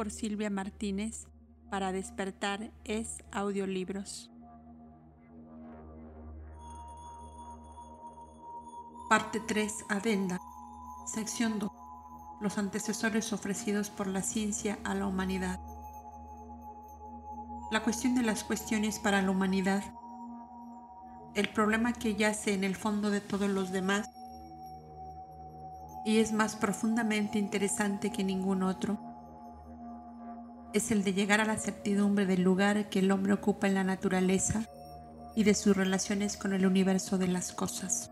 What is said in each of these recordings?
por Silvia Martínez para despertar es audiolibros. Parte 3, Adenda. Sección 2. Los antecesores ofrecidos por la ciencia a la humanidad. La cuestión de las cuestiones para la humanidad. El problema que yace en el fondo de todos los demás y es más profundamente interesante que ningún otro, es el de llegar a la certidumbre del lugar que el hombre ocupa en la naturaleza y de sus relaciones con el universo de las cosas.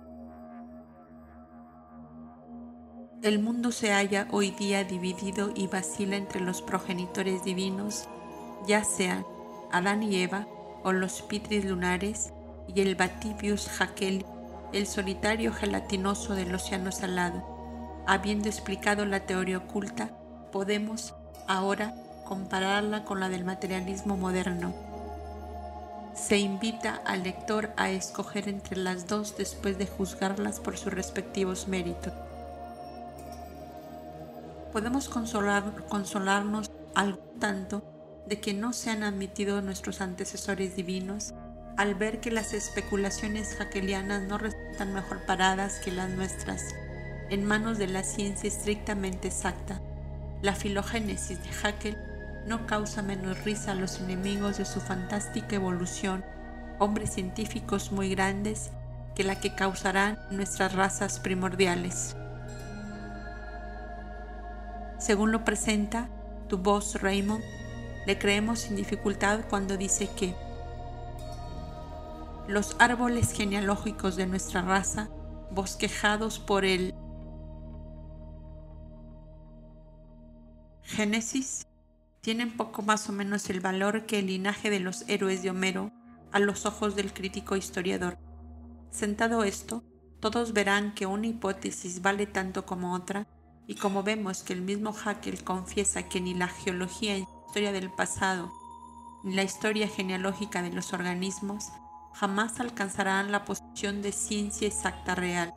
El mundo se halla hoy día dividido y vacila entre los progenitores divinos, ya sean Adán y Eva o los Pitris lunares y el Batibius Hakel, el solitario gelatinoso del océano salado Habiendo explicado la teoría oculta, podemos ahora compararla con la del materialismo moderno. Se invita al lector a escoger entre las dos después de juzgarlas por sus respectivos méritos. Podemos consolarnos algo tanto de que no se han admitido nuestros antecesores divinos al ver que las especulaciones jaquelianas no resultan mejor paradas que las nuestras en manos de la ciencia estrictamente exacta. La filogénesis de Haeckel no causa menos risa a los enemigos de su fantástica evolución, hombres científicos muy grandes, que la que causarán nuestras razas primordiales. Según lo presenta tu voz Raymond, le creemos sin dificultad cuando dice que los árboles genealógicos de nuestra raza, bosquejados por el Génesis tienen poco más o menos el valor que el linaje de los héroes de Homero a los ojos del crítico historiador. Sentado esto, todos verán que una hipótesis vale tanto como otra, y como vemos que el mismo Haeckel confiesa que ni la geología y historia del pasado, ni la historia genealógica de los organismos jamás alcanzarán la posición de ciencia exacta real.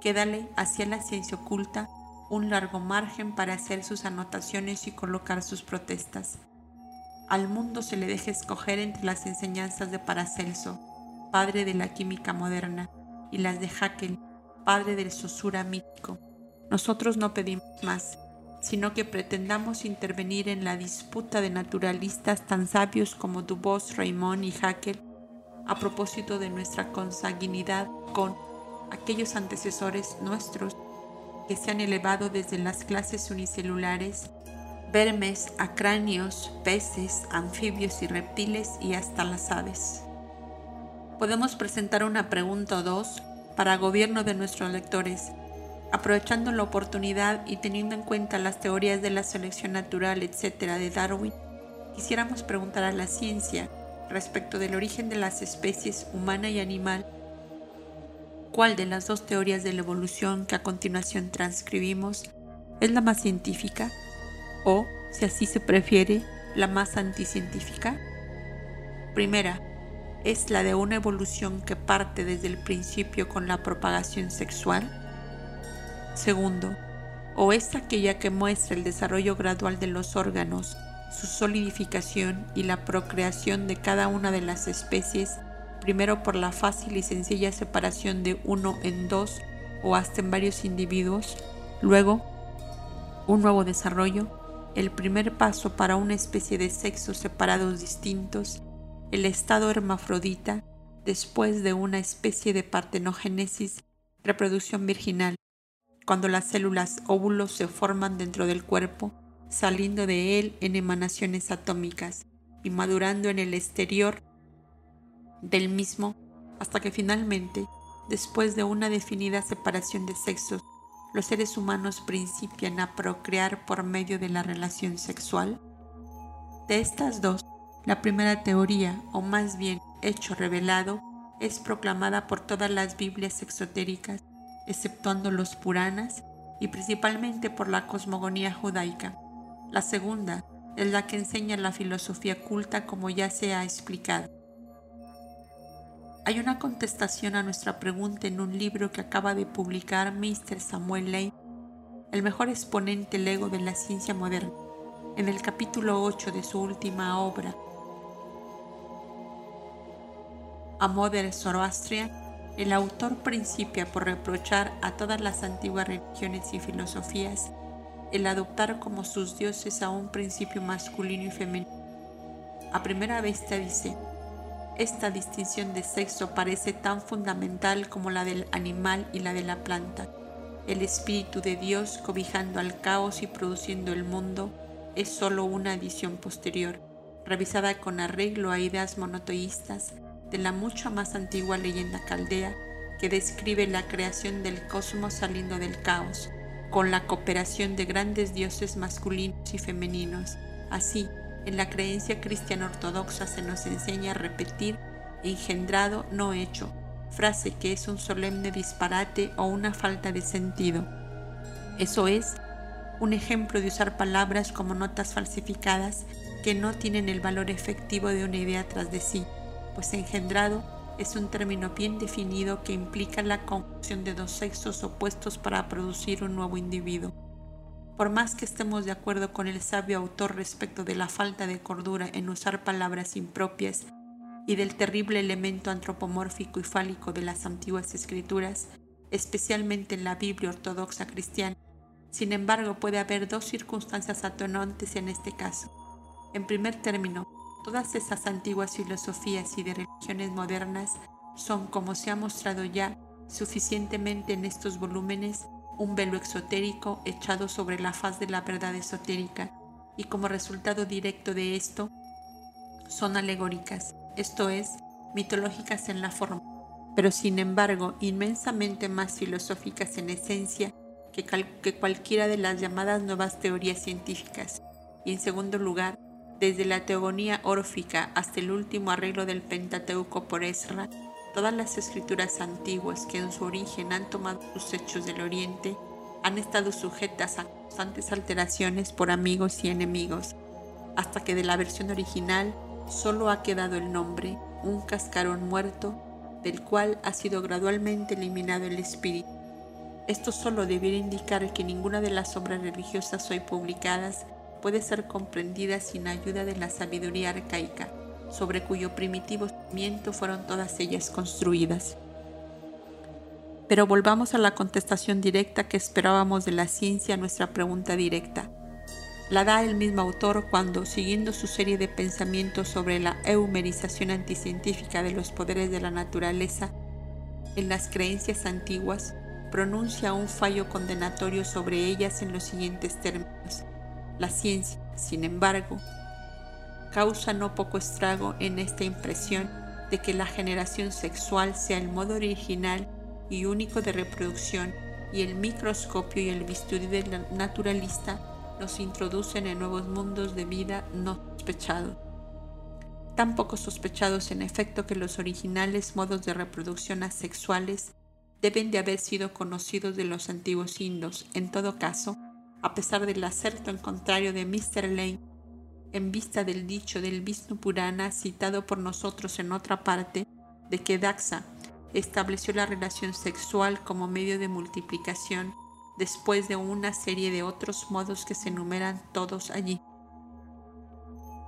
Quédale hacia la ciencia oculta un largo margen para hacer sus anotaciones y colocar sus protestas. Al mundo se le deja escoger entre las enseñanzas de Paracelso, padre de la química moderna, y las de Haeckel, padre del sosura mítico. Nosotros no pedimos más, sino que pretendamos intervenir en la disputa de naturalistas tan sabios como Dubos, Raymond y Haeckel a propósito de nuestra consanguinidad con aquellos antecesores nuestros que se han elevado desde las clases unicelulares, vermes, acráneos, peces, anfibios y reptiles y hasta las aves. Podemos presentar una pregunta o dos para gobierno de nuestros lectores, aprovechando la oportunidad y teniendo en cuenta las teorías de la selección natural, etc. de Darwin, quisiéramos preguntar a la ciencia respecto del origen de las especies humana y animal cuál de las dos teorías de la evolución que a continuación transcribimos es la más científica o, si así se prefiere, la más anticientífica. Primera, es la de una evolución que parte desde el principio con la propagación sexual. Segundo, o es aquella que muestra el desarrollo gradual de los órganos, su solidificación y la procreación de cada una de las especies primero por la fácil y sencilla separación de uno en dos o hasta en varios individuos, luego un nuevo desarrollo, el primer paso para una especie de sexos separados distintos, el estado hermafrodita, después de una especie de partenogénesis, reproducción virginal, cuando las células óvulos se forman dentro del cuerpo, saliendo de él en emanaciones atómicas y madurando en el exterior del mismo hasta que finalmente, después de una definida separación de sexos, los seres humanos principian a procrear por medio de la relación sexual? De estas dos, la primera teoría, o más bien hecho revelado, es proclamada por todas las Biblias exotéricas, exceptuando los Puranas y principalmente por la cosmogonía judaica. La segunda es la que enseña la filosofía culta como ya se ha explicado. Hay una contestación a nuestra pregunta en un libro que acaba de publicar Mr. Samuel Lane, el mejor exponente lego de la ciencia moderna. En el capítulo 8 de su última obra, A Modern Zoroastrian, el autor principia por reprochar a todas las antiguas religiones y filosofías el adoptar como sus dioses a un principio masculino y femenino. A primera vista dice, esta distinción de sexo parece tan fundamental como la del animal y la de la planta. El Espíritu de Dios, cobijando al caos y produciendo el mundo, es sólo una adición posterior, revisada con arreglo a ideas monoteístas de la mucho más antigua leyenda caldea que describe la creación del cosmos saliendo del caos, con la cooperación de grandes dioses masculinos y femeninos. Así, en la creencia cristiana ortodoxa se nos enseña a repetir engendrado no hecho, frase que es un solemne disparate o una falta de sentido. Eso es un ejemplo de usar palabras como notas falsificadas que no tienen el valor efectivo de una idea tras de sí pues engendrado es un término bien definido que implica la conjunción de dos sexos opuestos para producir un nuevo individuo. Por más que estemos de acuerdo con el sabio autor respecto de la falta de cordura en usar palabras impropias y del terrible elemento antropomórfico y fálico de las antiguas escrituras, especialmente en la Biblia ortodoxa cristiana, sin embargo puede haber dos circunstancias atonantes en este caso. En primer término, Todas esas antiguas filosofías y de religiones modernas son, como se ha mostrado ya suficientemente en estos volúmenes, un velo exotérico echado sobre la faz de la verdad esotérica y como resultado directo de esto son alegóricas, esto es, mitológicas en la forma, pero sin embargo inmensamente más filosóficas en esencia que, que cualquiera de las llamadas nuevas teorías científicas. Y en segundo lugar, desde la teogonía órfica hasta el último arreglo del Pentateuco por Esra, todas las escrituras antiguas que en su origen han tomado sus hechos del Oriente han estado sujetas a constantes alteraciones por amigos y enemigos, hasta que de la versión original solo ha quedado el nombre, un cascarón muerto, del cual ha sido gradualmente eliminado el espíritu. Esto solo debiera indicar que ninguna de las obras religiosas hoy publicadas puede ser comprendida sin ayuda de la sabiduría arcaica, sobre cuyo primitivo cimiento fueron todas ellas construidas. Pero volvamos a la contestación directa que esperábamos de la ciencia a nuestra pregunta directa. La da el mismo autor cuando, siguiendo su serie de pensamientos sobre la eumerización anticientífica de los poderes de la naturaleza, en las creencias antiguas, pronuncia un fallo condenatorio sobre ellas en los siguientes términos. La ciencia, sin embargo, causa no poco estrago en esta impresión de que la generación sexual sea el modo original y único de reproducción y el microscopio y el bisturí del naturalista nos introducen en nuevos mundos de vida no sospechados. Tan poco sospechados en efecto que los originales modos de reproducción asexuales deben de haber sido conocidos de los antiguos indos. En todo caso, a pesar del acerto en contrario de Mr. Lane, en vista del dicho del Vishnu Purana citado por nosotros en otra parte, de que Daxa estableció la relación sexual como medio de multiplicación después de una serie de otros modos que se enumeran todos allí.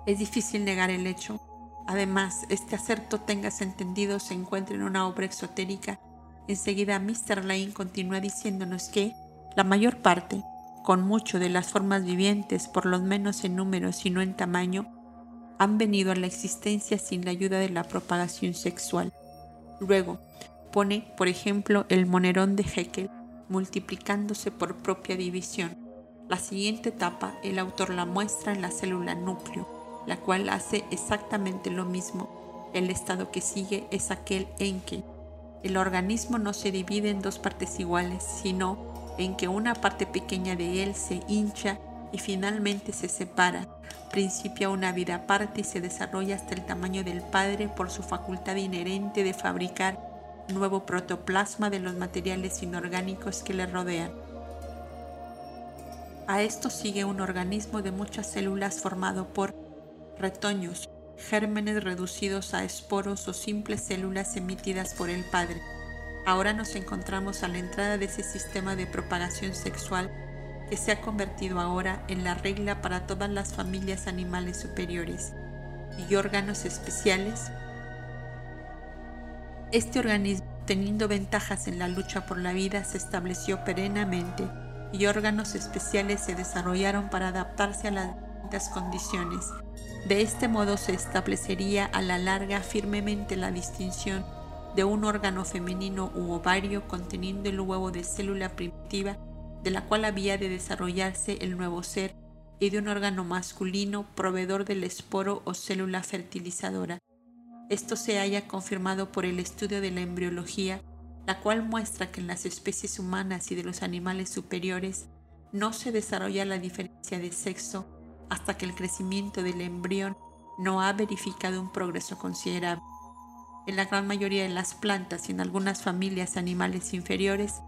Es difícil negar el hecho. Además, este acerto tengas entendido se encuentra en una obra exotérica. Enseguida Mr. Lane continúa diciéndonos que la mayor parte con mucho de las formas vivientes, por lo menos en número sino en tamaño, han venido a la existencia sin la ayuda de la propagación sexual. Luego, pone, por ejemplo, el monerón de Haeckel multiplicándose por propia división. La siguiente etapa el autor la muestra en la célula núcleo, la cual hace exactamente lo mismo. El estado que sigue es aquel en que el organismo no se divide en dos partes iguales, sino en que una parte pequeña de él se hincha y finalmente se separa, principia una vida aparte y se desarrolla hasta el tamaño del Padre por su facultad inherente de fabricar nuevo protoplasma de los materiales inorgánicos que le rodean. A esto sigue un organismo de muchas células formado por retoños, gérmenes reducidos a esporos o simples células emitidas por el Padre Ahora nos encontramos a la entrada de ese sistema de propagación sexual que se ha convertido ahora en la regla para todas las familias animales superiores, y órganos especiales. Este organismo, teniendo ventajas en la lucha por la vida, se estableció perennemente y órganos especiales se desarrollaron para adaptarse a las distintas condiciones. De este modo se establecería a la larga firmemente la distinción de un órgano femenino u ovario conteniendo el huevo de célula primitiva de la cual había de desarrollarse el nuevo ser y de un órgano masculino proveedor del esporo o célula fertilizadora. Esto se haya confirmado por el estudio de la embriología, la cual muestra que en las especies humanas y de los animales superiores no se desarrolla la diferencia de sexo hasta que el crecimiento del embrión no ha verificado un progreso considerable. En la gran mayoría de las plantas y en algunas familias animales inferiores,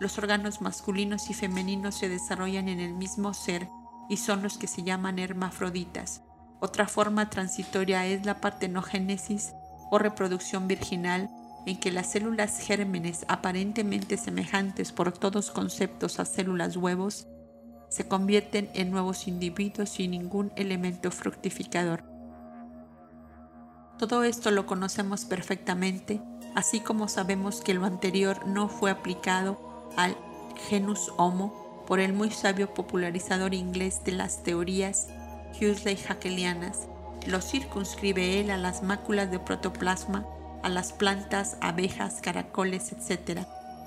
los órganos masculinos y femeninos se desarrollan en el mismo ser y son los que se llaman hermafroditas. Otra forma transitoria es la partenogénesis o reproducción virginal, en que las células gérmenes aparentemente semejantes por todos conceptos a células huevos se convierten en nuevos individuos sin ningún elemento fructificador. Todo esto lo conocemos perfectamente, así como sabemos que lo anterior no fue aplicado al genus Homo por el muy sabio popularizador inglés de las teorías Huxley Hackelianas. Lo circunscribe él a las máculas de protoplasma, a las plantas, abejas, caracoles, etc.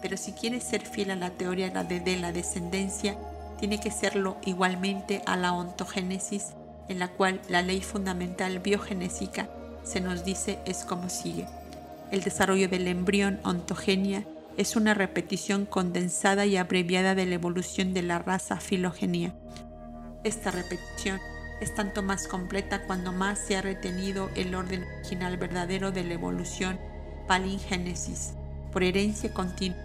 Pero si quiere ser fiel a la teoría de la descendencia, tiene que serlo igualmente a la ontogénesis, en la cual la ley fundamental biogenésica se nos dice es como sigue. El desarrollo del embrión ontogenia es una repetición condensada y abreviada de la evolución de la raza filogenia. Esta repetición es tanto más completa cuando más se ha retenido el orden original verdadero de la evolución palingénesis, por herencia continua.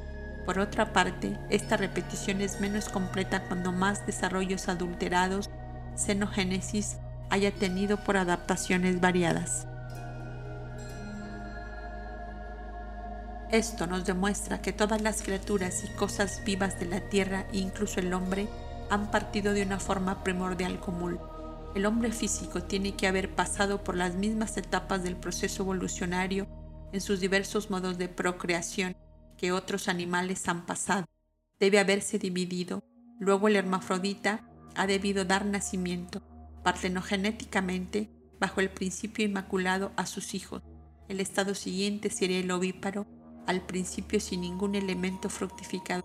Por otra parte, esta repetición es menos completa cuando más desarrollos adulterados, xenogénesis, haya tenido por adaptaciones variadas. Esto nos demuestra que todas las criaturas y cosas vivas de la tierra, incluso el hombre, han partido de una forma primordial común. El hombre físico tiene que haber pasado por las mismas etapas del proceso evolucionario en sus diversos modos de procreación que otros animales han pasado. Debe haberse dividido. Luego el hermafrodita ha debido dar nacimiento, partenogenéticamente, bajo el principio inmaculado a sus hijos. El estado siguiente sería el ovíparo al principio sin ningún elemento fructificador,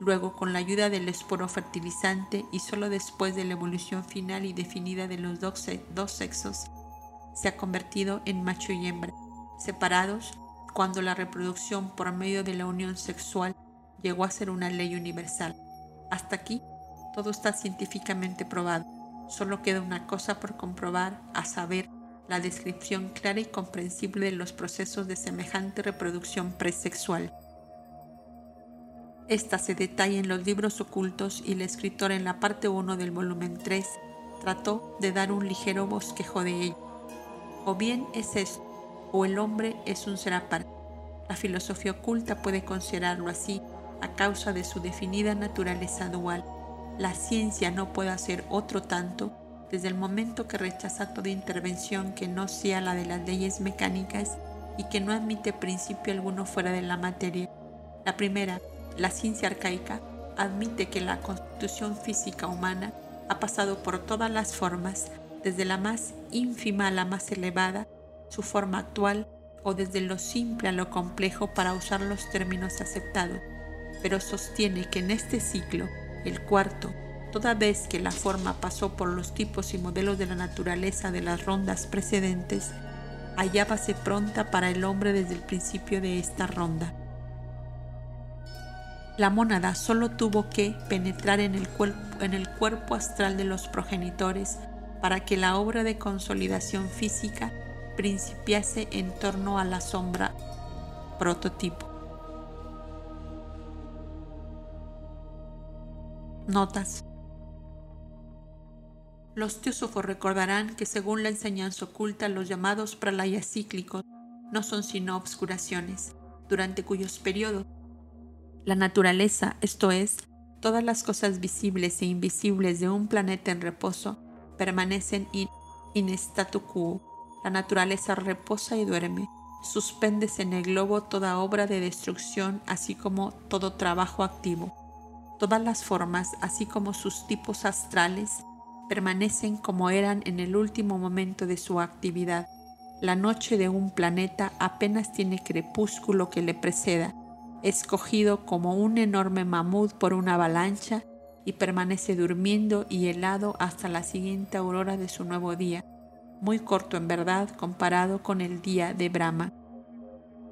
luego con la ayuda del esporo fertilizante y solo después de la evolución final y definida de los dos, sexos, se ha convertido en macho y hembra, separados cuando la reproducción por medio de la unión sexual llegó a ser una ley universal. Hasta aquí todo está científicamente probado. Solo queda una cosa por comprobar, a saber, la descripción clara y comprensible de los procesos de semejante reproducción presexual. Esta se detalla en los libros ocultos y el escritor en la parte 1 del volumen 3 trató de dar un ligero bosquejo de ello. O bien es esto, o el hombre es un ser aparte. La filosofía oculta puede considerarlo así a causa de su definida naturaleza dual. La ciencia no puede hacer otro tanto desde el momento que rechaza toda intervención que no sea la de las leyes mecánicas y que no admite principio alguno fuera de la materia. La primera, la ciencia arcaica, admite que la constitución física humana ha pasado por todas las formas, desde la más ínfima a la más elevada, su forma actual, o desde lo simple a lo complejo para usar los términos aceptados, pero sostiene que en este ciclo, el cuarto, toda vez que la forma pasó por los tipos y modelos de la naturaleza de las rondas precedentes, hallábase pronta para el hombre desde el principio de esta ronda. La mónada solo tuvo que penetrar en el, en el cuerpo astral de los progenitores para que la obra de consolidación física principiase en torno a la sombra prototipo. Notas los teósofos recordarán que según la enseñanza oculta los llamados pralayas cíclicos no son sino obscuraciones, durante cuyos periodos la naturaleza, esto es, todas las cosas visibles e invisibles de un planeta en reposo permanecen in, statu quo. La naturaleza reposa y duerme. Suspéndese en el globo toda obra de destrucción, así como todo trabajo activo. Todas las formas, así como sus tipos astrales, permanecen como eran en el último momento de su actividad. La noche de un planeta apenas tiene crepúsculo que le preceda, escogido como un enorme mamut por una avalancha y permanece durmiendo y helado hasta la siguiente aurora de su nuevo día, muy corto en verdad comparado con el día de Brahma.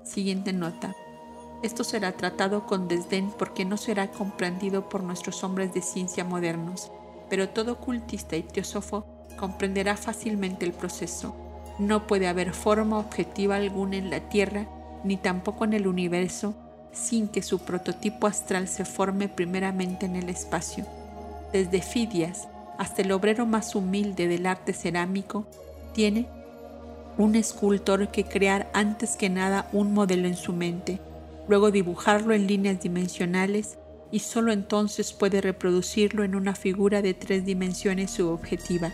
Siguiente nota. Esto será tratado con desdén porque no será comprendido por nuestros hombres de ciencia modernos, pero todo cultista y teósofo comprenderá fácilmente el proceso. No puede haber forma objetiva alguna en la Tierra, ni tampoco en el universo, sin que su prototipo astral se forme primeramente en el espacio. Desde Fidias hasta el obrero más humilde del arte cerámico, tiene un escultor que crear antes que nada un modelo en su mente, luego dibujarlo en líneas dimensionales y solo entonces puede reproducirlo en una figura de tres dimensiones subobjetiva.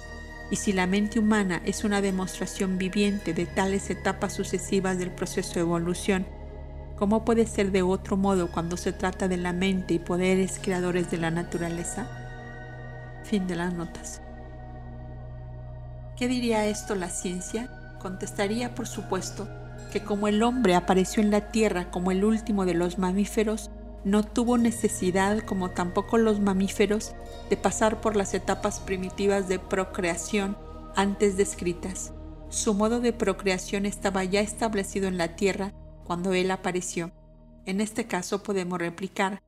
Y si la mente humana es una demostración viviente de tales etapas sucesivas del proceso de evolución, ¿Cómo puede ser de otro modo cuando se trata de la mente y poderes creadores de la naturaleza? Fin de las notas. ¿Qué diría esto la ciencia? Contestaría, por supuesto, que como el hombre apareció en la Tierra como el último de los mamíferos, no tuvo necesidad, como tampoco los mamíferos, de pasar por las etapas primitivas de procreación antes descritas. Su modo de procreación estaba ya establecido en la Tierra cuando Él apareció. En este caso podemos replicar,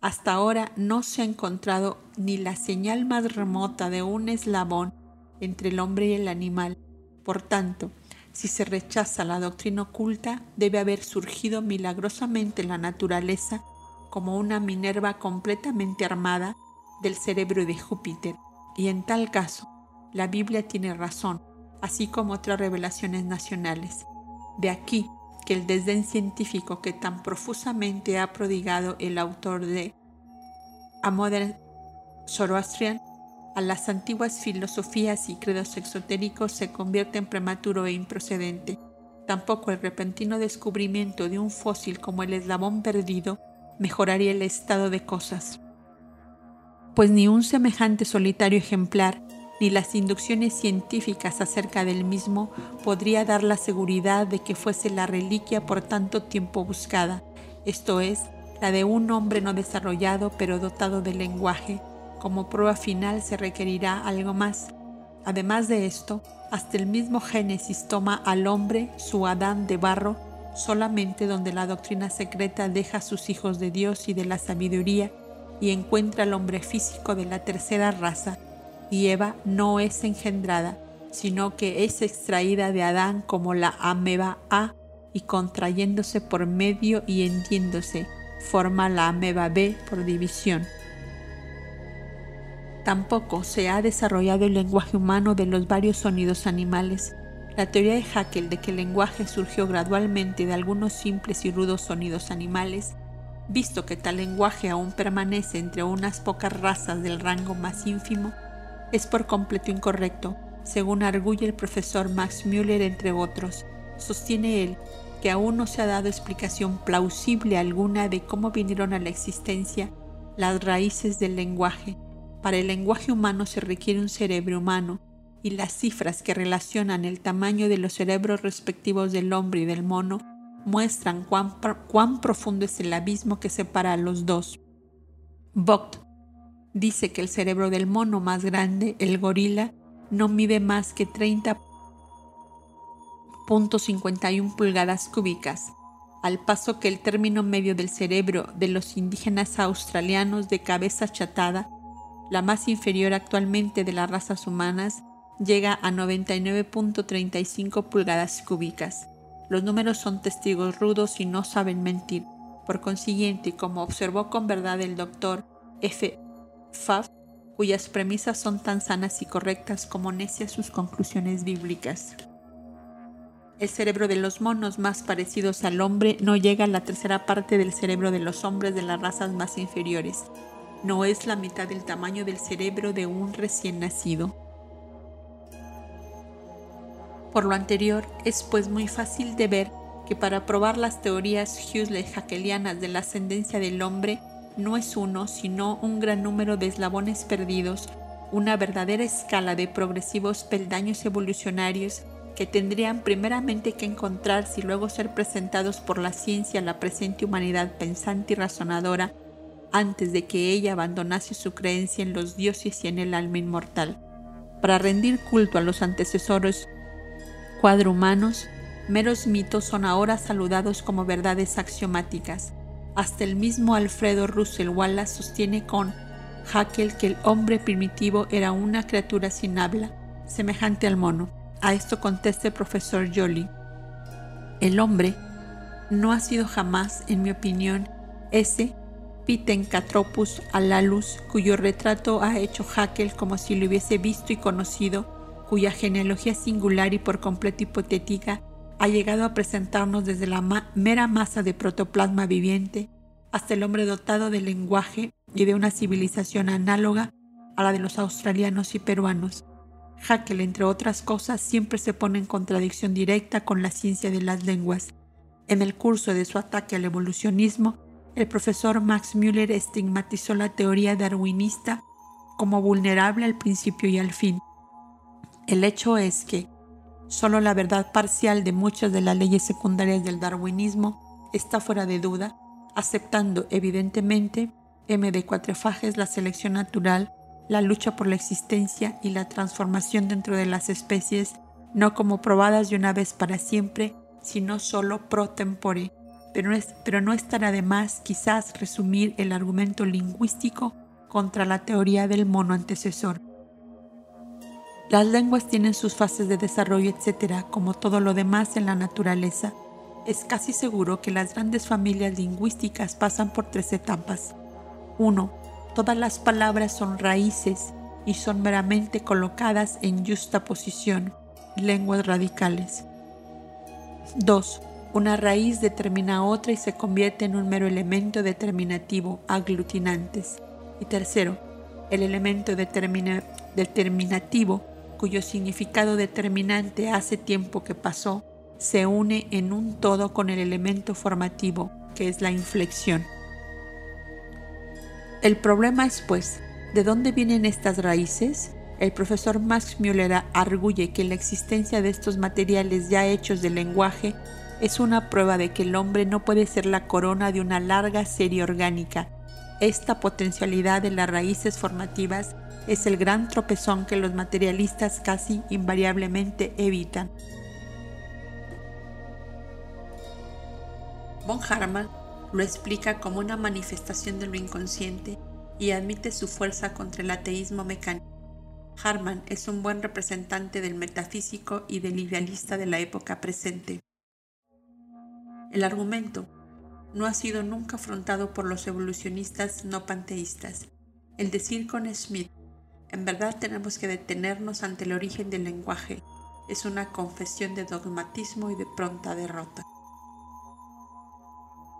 hasta ahora no se ha encontrado ni la señal más remota de un eslabón entre el hombre y el animal. Por tanto, si se rechaza la doctrina oculta, debe haber surgido milagrosamente la naturaleza como una Minerva completamente armada del cerebro de Júpiter. Y en tal caso, la Biblia tiene razón, así como otras revelaciones nacionales. De aquí que el desdén científico que tan profusamente ha prodigado el autor de A Modern Zoroastrian a las antiguas filosofías y credos exotéricos se convierte en prematuro e improcedente. Tampoco el repentino descubrimiento de un fósil como el eslabón perdido mejoraría el estado de cosas, pues ni un semejante solitario ejemplar ni las inducciones científicas acerca del mismo podría dar la seguridad de que fuese la reliquia por tanto tiempo buscada, esto es, la de un hombre no desarrollado pero dotado de lenguaje. Como prueba final se requerirá algo más. Además de esto, hasta el mismo Génesis toma al hombre, su Adán de barro, solamente donde la doctrina secreta deja a sus hijos de Dios y de la sabiduría y encuentra al hombre físico de la tercera raza, y Eva no es engendrada, sino que es extraída de Adán como la ameba A y contrayéndose por medio y hendiéndose, forma la ameba B por división. Tampoco se ha desarrollado el lenguaje humano de los varios sonidos animales. La teoría de Haeckel de que el lenguaje surgió gradualmente de algunos simples y rudos sonidos animales, visto que tal lenguaje aún permanece entre unas pocas razas del rango más ínfimo, es por completo incorrecto, según arguye el profesor Max Müller entre otros. Sostiene él que aún no se ha dado explicación plausible alguna de cómo vinieron a la existencia las raíces del lenguaje. Para el lenguaje humano se requiere un cerebro humano, y las cifras que relacionan el tamaño de los cerebros respectivos del hombre y del mono muestran cuán, cuán profundo es el abismo que separa a los dos. Vogt dice que el cerebro del mono más grande, el gorila, no mide más que 30.51 pulgadas cúbicas, al paso que el término medio del cerebro de los indígenas australianos de cabeza chatada, la más inferior actualmente de las razas humanas, llega a 99.35 pulgadas cúbicas. Los números son testigos rudos y no saben mentir. Por consiguiente, como observó con verdad el doctor F. Faf, cuyas premisas son tan sanas y correctas como necias sus conclusiones bíblicas. El cerebro de los monos más parecidos al hombre no llega a la tercera parte del cerebro de los hombres de las razas más inferiores. no es la mitad del tamaño del cerebro de un recién nacido. Por lo anterior, es pues muy fácil de ver que para probar las teorías Huxley-Hackelianas de la ascendencia del hombre no es uno, sino un gran número de eslabones perdidos, una verdadera escala de progresivos peldaños evolucionarios que tendrían primeramente que encontrarse y luego ser presentados por la ciencia a la presente humanidad pensante y razonadora antes de que ella abandonase su creencia en los dioses y en el alma inmortal. Para rendir culto a los antecesores cuadrumanos, meros mitos son ahora saludados como verdades axiomáticas. Hasta el mismo Alfredo Russell Wallace sostiene con Haeckel que el hombre primitivo era una criatura sin habla, semejante al mono. A esto contesta el profesor Joly. El hombre no ha sido jamás, en mi opinión, ese Pitencatropus alalus cuyo retrato ha hecho Haeckel como si lo hubiese visto y conocido, cuya genealogía singular y por completo hipotética ha llegado a presentarnos desde la mera masa de protoplasma viviente hasta el hombre dotado de lenguaje y de una civilización análoga a la de los australianos y peruanos. Haeckel, entre otras cosas, siempre se pone en contradicción directa con la ciencia de las lenguas. En el curso de su ataque al evolucionismo, el profesor Max Müller estigmatizó la teoría darwinista como vulnerable al principio y al fin. El hecho es que solo la verdad parcial de muchas de las leyes secundarias del darwinismo está fuera de duda, aceptando evidentemente M de cuatrefajes la selección natural, la lucha por la existencia y la transformación dentro de las especies, no como probadas de una vez para siempre, sino solo pro tempore pero, pero no estará de más quizás resumir el argumento lingüístico contra la teoría del mono antecesor. Las lenguas tienen sus fases de desarrollo, etc., como todo lo demás en la naturaleza. Es casi seguro que las grandes familias lingüísticas pasan por tres etapas. 1. Todas las palabras son raíces y son meramente colocadas en justa posición, lenguas radicales. 2. Una raíz determina otra y se convierte en un mero elemento determinativo, aglutinantes. Y tercero, el elemento determinativo, cuyo significado determinante hace tiempo que pasó, se une en un todo con el elemento formativo, que es la inflexión. El problema es, pues, ¿de dónde vienen estas raíces? El profesor Max Müller arguye que la existencia de estos materiales ya hechos del lenguaje es una prueba de que el hombre no puede ser la corona de una larga serie orgánica. Esta potencialidad de las raíces formativas es el gran tropezón que los materialistas casi invariablemente evitan. Von Harman lo explica como una manifestación de lo inconsciente y admite su fuerza contra el ateísmo mecánico. Harman es un buen representante del metafísico y del idealista de la época presente. El argumento no ha sido nunca afrontado por los evolucionistas no panteístas. El decir con Smith, en verdad tenemos que detenernos ante el origen del lenguaje, es una confesión de dogmatismo y de pronta derrota.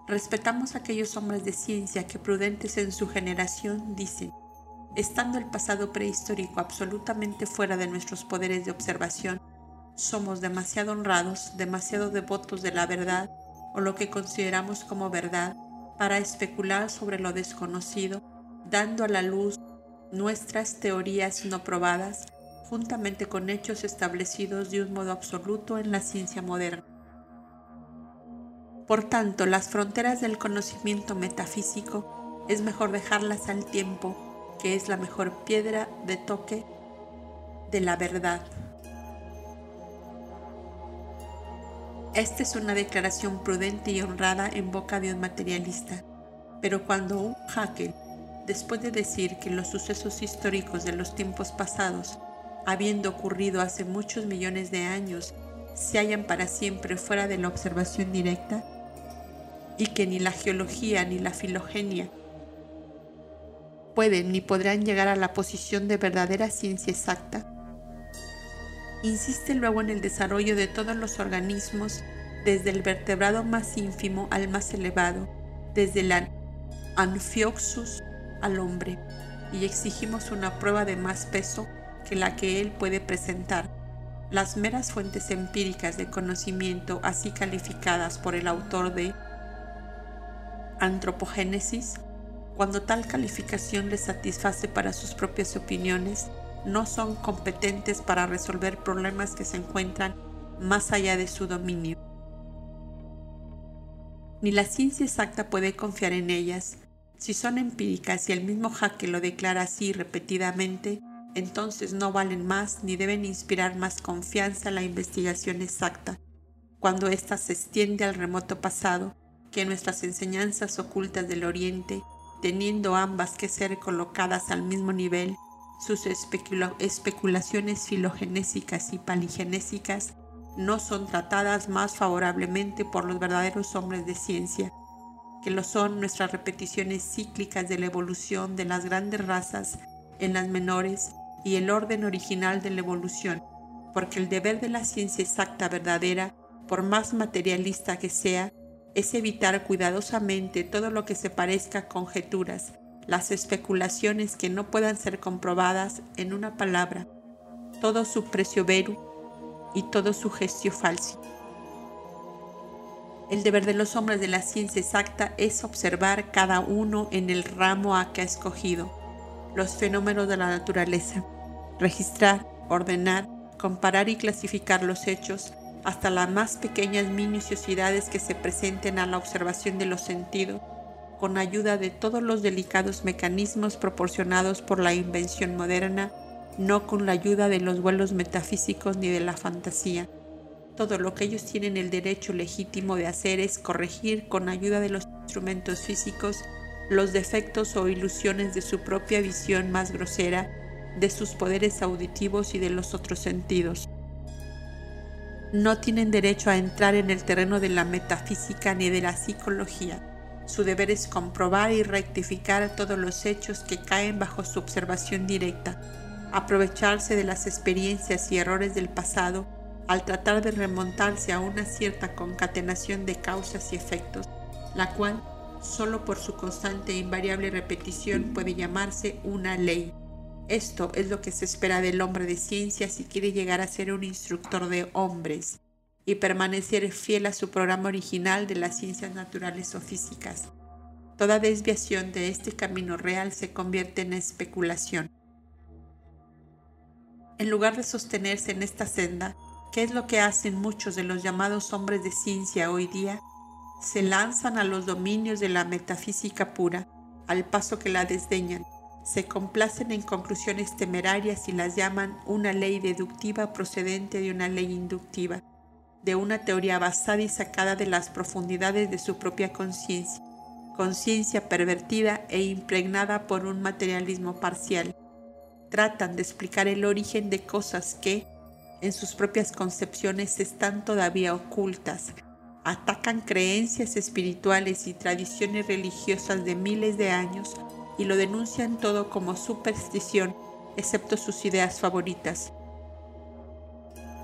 Respetamos a aquellos hombres de ciencia que prudentes en su generación dicen, estando el pasado prehistórico absolutamente fuera de nuestros poderes de observación, somos demasiado honrados, demasiado devotos de la verdad o lo que consideramos como verdad para especular sobre lo desconocido, dando a la luz nuestras teorías no probadas juntamente con hechos establecidos de un modo absoluto en la ciencia moderna. Por tanto, las fronteras del conocimiento metafísico es mejor dejarlas al tiempo, que es la mejor piedra de toque de la verdad. Esta es una declaración prudente y honrada en boca de un materialista, pero cuando un Haeckel, después de decir que los sucesos históricos de los tiempos pasados, habiendo ocurrido hace muchos millones de años, se hallan para siempre fuera de la observación directa, y que ni la geología ni la filogenia pueden ni podrán llegar a la posición de verdadera ciencia exacta, insiste luego en el desarrollo de todos los organismos, desde el vertebrado más ínfimo al más elevado, desde el Amphioxus al hombre y exigimos una prueba de más peso que la que él puede presentar. Las meras fuentes empíricas de conocimiento, así calificadas por el autor de Antropogénesis, cuando tal calificación le satisface para sus propias opiniones, no son competentes para resolver problemas que se encuentran más allá de su dominio. Ni la ciencia exacta puede confiar en ellas. Si son empíricas y el mismo Jaque lo declara así repetidamente, entonces no valen más ni deben inspirar más confianza a la investigación exacta, cuando ésta se extiende al remoto pasado, que nuestras enseñanzas ocultas del Oriente, teniendo ambas que ser colocadas al mismo nivel, sus especulaciones filogenésicas y paligenésicas no son tratadas más favorablemente por los verdaderos hombres de ciencia, que lo son nuestras repeticiones cíclicas de la evolución de las grandes razas en las menores y el orden original de la evolución, porque el deber de la ciencia exacta verdadera, por más materialista que sea, es evitar cuidadosamente todo lo que se parezca a conjeturas, las especulaciones que no puedan ser comprobadas en una palabra, todo su precio veru y todo su gestio falso. El deber de los hombres de la ciencia exacta es observar cada uno en el ramo a que ha escogido los fenómenos de la naturaleza, registrar, ordenar, comparar y clasificar los hechos hasta las más pequeñas minuciosidades que se presenten a la observación de los sentidos, con ayuda de todos los delicados mecanismos proporcionados por la invención moderna no con la ayuda de los vuelos metafísicos ni de la fantasía. Todo lo que ellos tienen el derecho legítimo de hacer es corregir con ayuda de los instrumentos físicos los defectos o ilusiones de su propia visión más grosera, de sus poderes auditivos y de los otros sentidos. No tienen derecho a entrar en el terreno de la metafísica ni de la psicología. Su deber es comprobar y rectificar todos los hechos que caen bajo su observación directa aprovecharse de las experiencias y errores del pasado al tratar de remontarse a una cierta concatenación de causas y efectos, la cual solo por su constante e invariable repetición puede llamarse una ley. Esto es lo que se espera del hombre de ciencia si quiere llegar a ser un instructor de hombres y permanecer fiel a su programa original de las ciencias naturales o físicas. Toda desviación de este camino real se convierte en especulación en lugar de sostenerse en esta senda, que es lo que hacen muchos de los llamados hombres de ciencia hoy día, se lanzan a los dominios de la metafísica pura, al paso que la desdeñan, se complacen en conclusiones temerarias y las llaman una ley deductiva procedente de una ley inductiva, de una teoría basada y sacada de las profundidades de su propia conciencia, conciencia pervertida e impregnada por un materialismo parcial, tratan de explicar el origen de cosas que, en sus propias concepciones, están todavía ocultas. Atacan creencias espirituales y tradiciones religiosas de miles de años y lo denuncian todo como superstición, excepto sus ideas favoritas.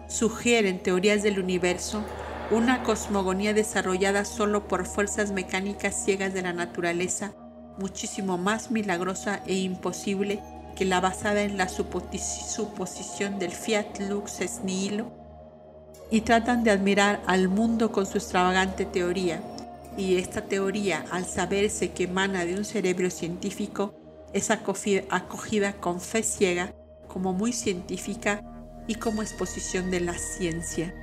Sugieren teorías del universo, una cosmogonía desarrollada solo por fuerzas mecánicas ciegas de la naturaleza, muchísimo más milagrosa e imposible que la basada en la suposición del fiat lux es nihilo, y tratan de admirar al mundo con su extravagante teoría. Y esta teoría, al saberse que emana de un cerebro científico, es acogida con fe ciega como muy científica y como exposición de la ciencia.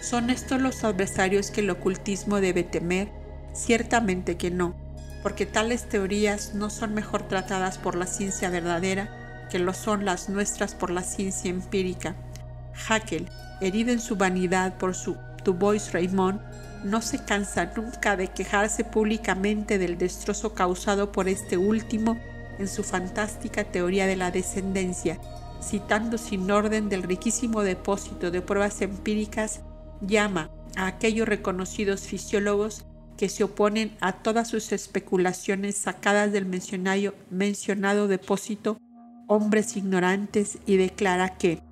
¿Son estos los adversarios que el ocultismo debe temer? Ciertamente que no porque tales teorías no son mejor tratadas por la ciencia verdadera que lo son las nuestras por la ciencia empírica. Haeckel, herido en su vanidad por su Dubois Raymond, no se cansa nunca de quejarse públicamente del destrozo causado por este último en su fantástica teoría de la descendencia, citando sin orden del riquísimo depósito de pruebas empíricas, llama a aquellos reconocidos fisiólogos que se oponen a todas sus especulaciones sacadas del mencionado, depósito hombres ignorantes y declara que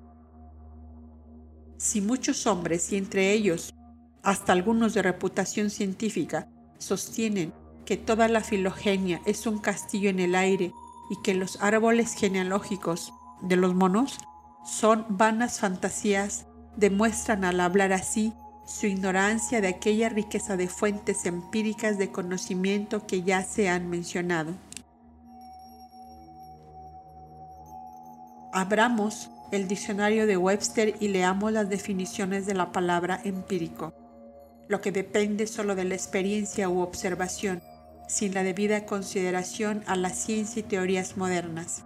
si muchos hombres y entre ellos hasta algunos de reputación científica sostienen que toda la filogenia es un castillo en el aire y que los árboles genealógicos de los monos son vanas fantasías, demuestran al hablar así su ignorancia de aquella riqueza de fuentes empíricas de conocimiento que ya se han mencionado. Abramos el diccionario de Webster y leamos las definiciones de la palabra empírico, lo que depende solo de la experiencia u observación, sin la debida consideración a la ciencia y teorías modernas.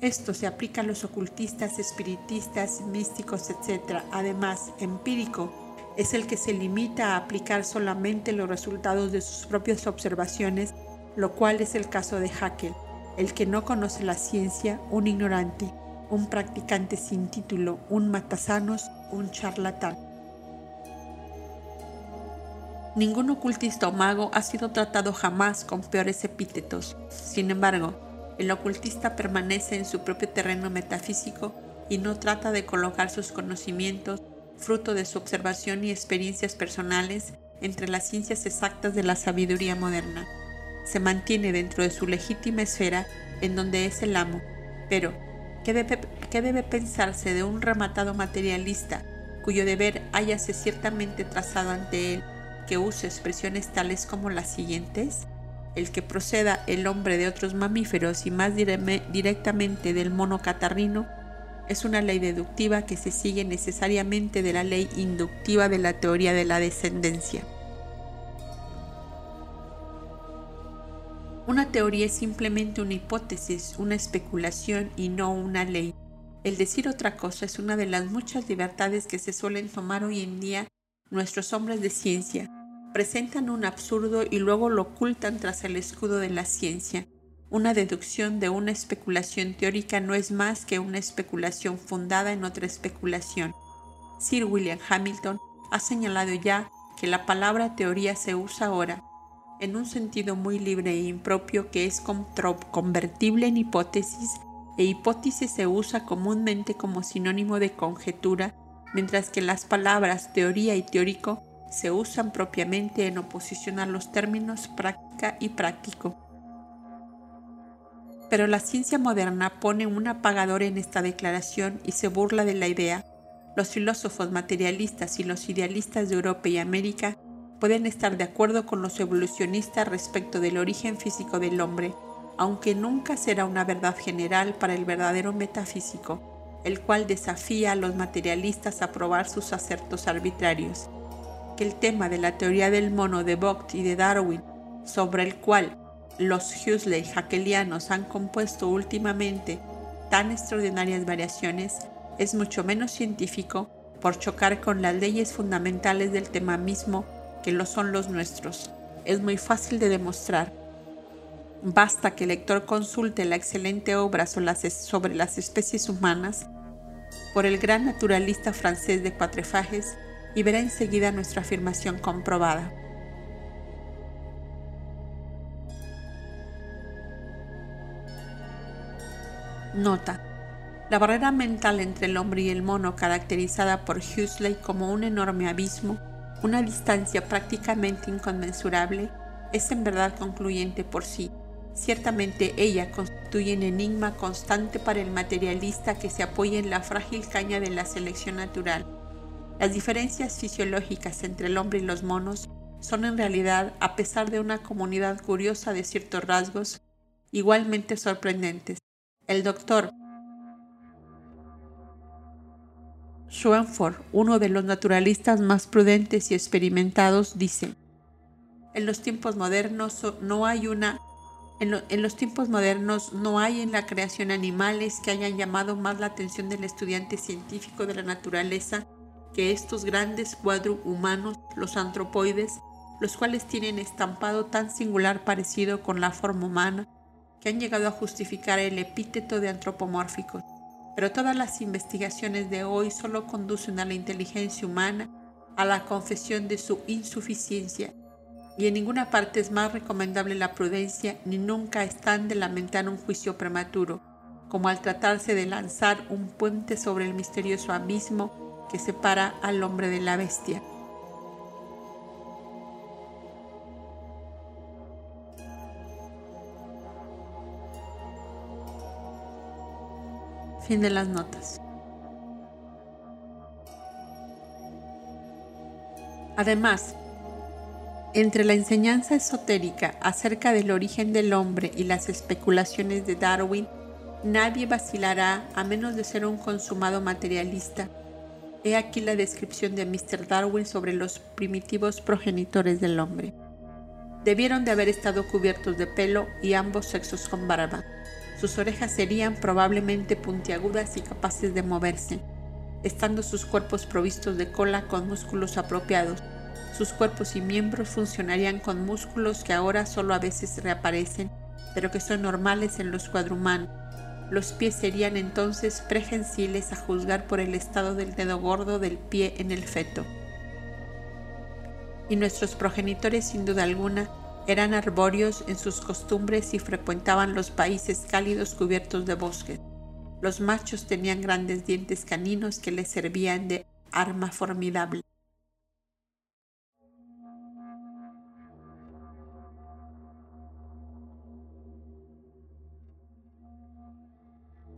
Esto se aplica a los ocultistas, espiritistas, místicos, etc. Además, empírico es el que se limita a aplicar solamente los resultados de sus propias observaciones, lo cual es el caso de Haeckel, el que no conoce la ciencia, un ignorante, un practicante sin título, un matasanos, un charlatán. Ningún ocultista o mago ha sido tratado jamás con peores epítetos. Sin embargo, el ocultista permanece en su propio terreno metafísico y no trata de colocar sus conocimientos, fruto de su observación y experiencias personales, entre las ciencias exactas de la sabiduría moderna. Se mantiene dentro de su legítima esfera en donde es el amo. Pero, ¿qué debe, qué debe pensarse de un rematado materialista cuyo deber hayase ciertamente trazado ante él que use expresiones tales como las siguientes, el que proceda el hombre de otros mamíferos y más directamente del mono catarrino, es una ley deductiva que se sigue necesariamente de la ley inductiva de la teoría de la descendencia. Una teoría es simplemente una hipótesis, una especulación y no una ley. El decir otra cosa es una de las muchas libertades que se suelen tomar hoy en día nuestros hombres de ciencia presentan un absurdo y luego lo ocultan tras el escudo de la ciencia. Una deducción de una especulación teórica no es más que una especulación fundada en otra especulación. Sir William Hamilton ha señalado ya que la palabra teoría se usa ahora en un sentido muy libre e impropio que es convertible en hipótesis e hipótesis se usa comúnmente como sinónimo de conjetura, mientras que las palabras teoría y teórico se usan propiamente en oposición a los términos práctica y práctico. Pero la ciencia moderna pone un apagador en esta declaración y se burla de la idea. Los filósofos materialistas y los idealistas de Europa y América pueden estar de acuerdo con los evolucionistas respecto del origen físico del hombre, aunque nunca será una verdad general para el verdadero metafísico, el cual desafía a los materialistas a probar sus acertos arbitrarios que el tema de la teoría del mono de Vogt y de Darwin, sobre el cual los Huxley hackelianos han compuesto últimamente tan extraordinarias variaciones, es mucho menos científico por chocar con las leyes fundamentales del tema mismo que lo son los nuestros. Es muy fácil de demostrar. Basta que el lector consulte la excelente obra sobre las especies humanas por el gran naturalista francés de Cuatrefages y verá enseguida nuestra afirmación comprobada. Nota. La barrera mental entre el hombre y el mono, caracterizada por Huxley como un enorme abismo, una distancia prácticamente inconmensurable, es en verdad concluyente por sí. Ciertamente ella constituye un enigma constante para el materialista que se apoya en la frágil caña de la selección natural las diferencias fisiológicas entre el hombre y los monos son en realidad, a pesar de una comunidad curiosa de ciertos rasgos, igualmente sorprendentes. El doctor Schoenford, uno de los naturalistas más prudentes y experimentados, dice, en los tiempos modernos no hay una en, en, los tiempos modernos no hay en la creación animales que hayan llamado más la atención del estudiante científico de la naturaleza que estos grandes cuadros humanos, los antropoides, los cuales tienen estampado tan singular parecido con la forma humana, que han llegado a justificar el epíteto de antropomórficos. Pero todas las investigaciones de hoy solo conducen a la inteligencia humana, a la confesión de su insuficiencia, y en ninguna parte es más recomendable la prudencia, ni nunca están de lamentar un juicio prematuro, como al tratarse de lanzar un puente sobre el misterioso abismo que separa al hombre de la bestia. Fin de las notas. Además, entre la enseñanza esotérica acerca del origen del hombre y las especulaciones de Darwin, nadie vacilará a menos de ser un consumado materialista. He aquí la descripción de Mr. Darwin sobre los primitivos progenitores del hombre. Debieron de haber estado cubiertos de pelo y ambos sexos con barba. Sus orejas serían probablemente puntiagudas y capaces de moverse, estando sus cuerpos provistos de cola con músculos apropiados. Sus cuerpos y miembros funcionarían con músculos que ahora solo a veces reaparecen, pero que son normales en los cuadrumanos. Los pies serían entonces prehensiles a juzgar por el estado del dedo gordo del pie en el feto. Y nuestros progenitores, sin duda alguna, eran arbóreos en sus costumbres y frecuentaban los países cálidos cubiertos de bosques. Los machos tenían grandes dientes caninos que les servían de arma formidable.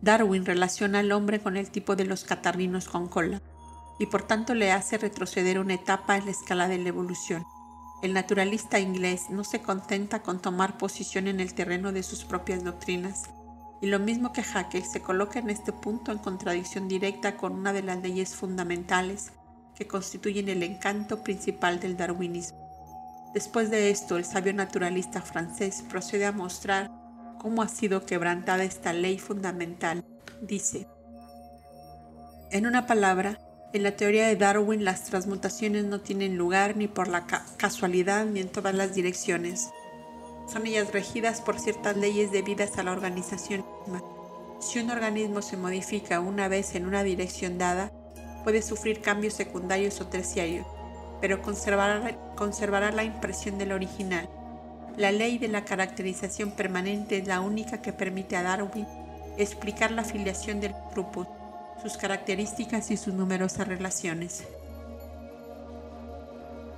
Darwin relaciona al hombre con el tipo de los catarrinos con cola y por tanto le hace retroceder una etapa en la escala de la evolución. El naturalista inglés no se contenta con tomar posición en el terreno de sus propias doctrinas, y lo mismo que Haeckel se coloca en este punto en contradicción directa con una de las leyes fundamentales que constituyen el encanto principal del darwinismo. Después de esto, el sabio naturalista francés procede a mostrar cómo ha sido quebrantada esta ley fundamental. Dice, en una palabra, en la teoría de Darwin las transmutaciones no tienen lugar ni por la casualidad ni en todas las direcciones. Son ellas regidas por ciertas leyes debidas a la organización misma. Si un organismo se modifica una vez en una dirección dada, puede sufrir cambios secundarios o terciarios, pero conservará, la impresión del original. La ley de la caracterización permanente es la única que permite a Darwin explicar la filiación del grupo sus características y sus numerosas relaciones.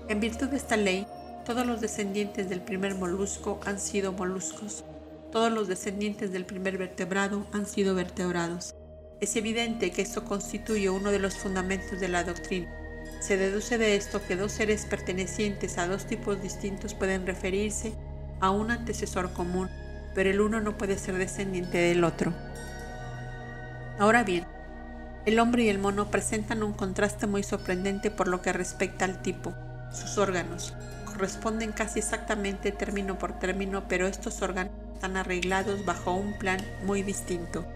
En virtud de esta ley, todos los descendientes del primer molusco han sido moluscos, todos los descendientes del primer vertebrado han sido vertebrados. Es evidente que esto constituye uno de los fundamentos de la doctrina. Se deduce de esto que dos seres pertenecientes a dos tipos distintos pueden referirse a un antecesor común, pero el uno no puede ser descendiente del otro. Ahora bien, el hombre y el mono presentan un contraste muy sorprendente por lo que respecta al tipo. Sus órganos corresponden casi exactamente término por término, pero estos órganos están arreglados bajo un plan muy distinto.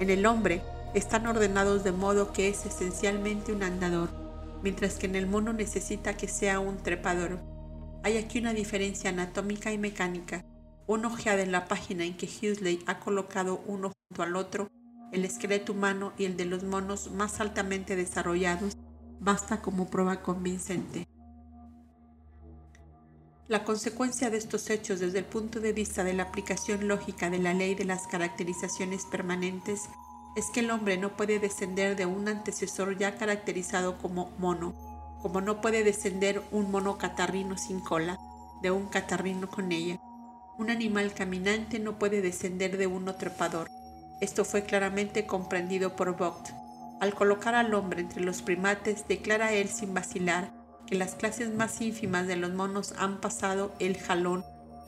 En el hombre están ordenados de modo que es esencialmente un andador, mientras que en el mono necesita que sea un trepador. Hay aquí una diferencia anatómica y mecánica. Una ojeada en la página en que Huxley ha colocado uno junto al otro el esqueleto humano y el de los monos más altamente desarrollados basta como prueba convincente. La consecuencia de estos hechos desde el punto de vista de la aplicación lógica de la ley de las caracterizaciones permanentes es que el hombre no puede descender de un antecesor ya caracterizado como mono, como no puede descender un mono catarrino sin cola de un catarrino con ella. Un animal caminante no puede descender de uno trepador, esto fue claramente comprendido por Vogt. Al colocar al hombre entre los primates, declara él sin vacilar que las clases más ínfimas de los monos han pasado el jalón,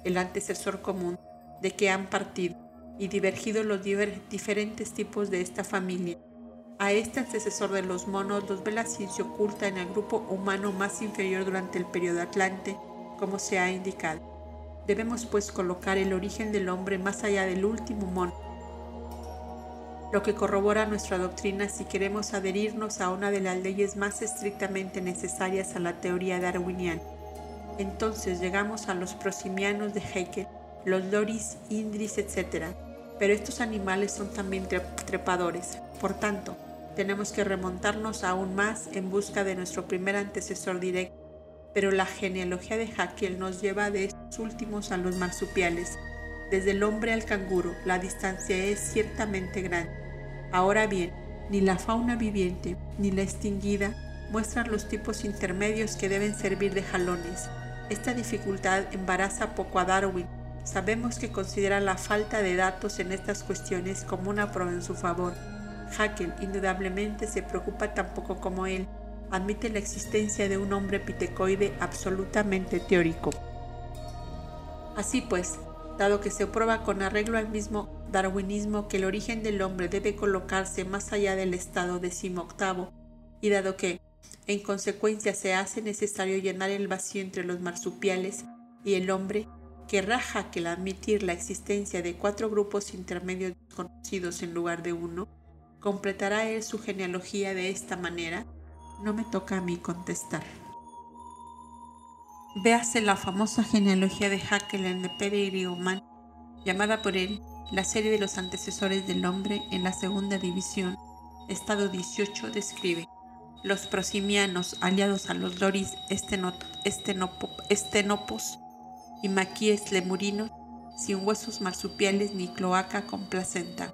el antecesor común, de que han partido y divergido los diferentes tipos de esta familia. A este antecesor de los monos los ve la ciencia oculta en el grupo humano más inferior durante el periodo Atlante, como se ha indicado. Debemos pues colocar el origen del hombre más allá del último mono, lo que corrobora nuestra doctrina si queremos adherirnos a una de las leyes más estrictamente necesarias a la teoría darwiniana. Entonces llegamos a los prosimianos de Haeckel, los loris, indris, etc. Pero estos animales son también trepadores. Por tanto, tenemos que remontarnos aún más en busca de nuestro primer antecesor directo. Pero la genealogía de Haeckel nos lleva de estos últimos a los marsupiales, desde el hombre al canguro, la distancia es ciertamente grande. Ahora bien, ni la fauna viviente ni la extinguida muestran los tipos intermedios que deben servir de jalones. Esta dificultad embaraza poco a Darwin. Sabemos que considera la falta de datos en estas cuestiones como una prueba en su favor. Haeckel indudablemente se preocupa tampoco como él, admite la existencia de un hombre pitecoide absolutamente teórico. Así pues, dado que se prueba con arreglo al mismo darwinismo que el origen del hombre debe colocarse más allá del estado decimoctavo, y dado que, en consecuencia, se hace necesario llenar el vacío entre los marsupiales y el hombre, querrá Haeckel admitir la existencia de cuatro grupos intermedios desconocidos en lugar de uno, completará él su genealogía de esta manera, no me toca a mí contestar. Véase la famosa genealogía de Haeckel en Pedigree Human, llamada por él la serie de los antecesores del hombre en la segunda división, estado 18, describe los prosimianos aliados a los loris estenopos y maquíes lemurinos sin huesos marsupiales ni cloaca con placenta.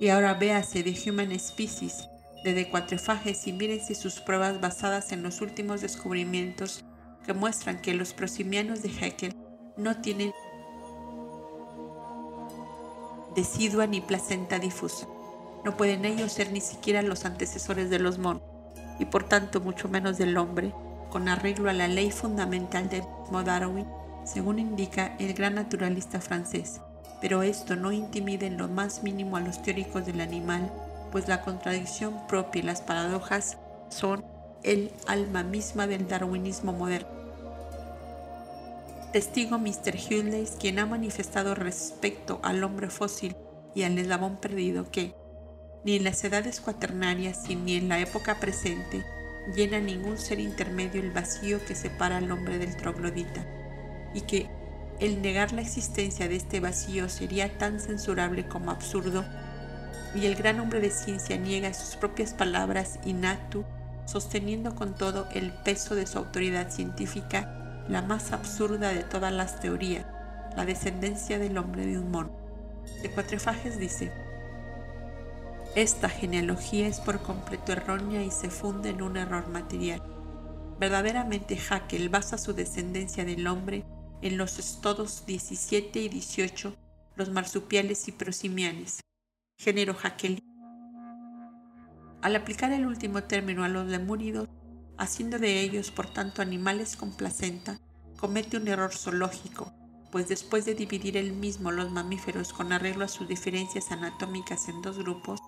Y ahora véase de Human Species, de decuatrefajes y mírense sus pruebas basadas en los últimos descubrimientos que muestran que los prosimianos de Haeckel no tienen decidua ni placenta difusa. No pueden ellos ser ni siquiera los antecesores de los monos, y por tanto mucho menos del hombre, con arreglo a la ley fundamental de Darwin, según indica el gran naturalista francés. Pero esto no intimida en lo más mínimo a los teóricos del animal, pues la contradicción propia y las paradojas son el alma misma del darwinismo moderno. Testigo Mr. Hughley, quien ha manifestado respecto al hombre fósil y al eslabón perdido que, ni en las edades cuaternarias ni en la época presente, llena ningún ser intermedio el vacío que separa al hombre del troglodita, y que el negar la existencia de este vacío sería tan censurable como absurdo, y el gran hombre de ciencia niega sus propias palabras inactu sosteniendo con todo el peso de su autoridad científica la más absurda de todas las teorías, la descendencia del hombre de un mono. De Cuatrefages dice, esta genealogía es por completo errónea y se funde en un error material. Verdaderamente Haeckel basa su descendencia del hombre en los estados 17 y 18, los marsupiales y prosimianes, género Haeckelí al aplicar el último término a los lemúridos, haciendo de ellos por tanto animales con placenta, comete un error zoológico, pues después de dividir él mismo los mamíferos con arreglo a sus diferencias anatómicas en dos grupos,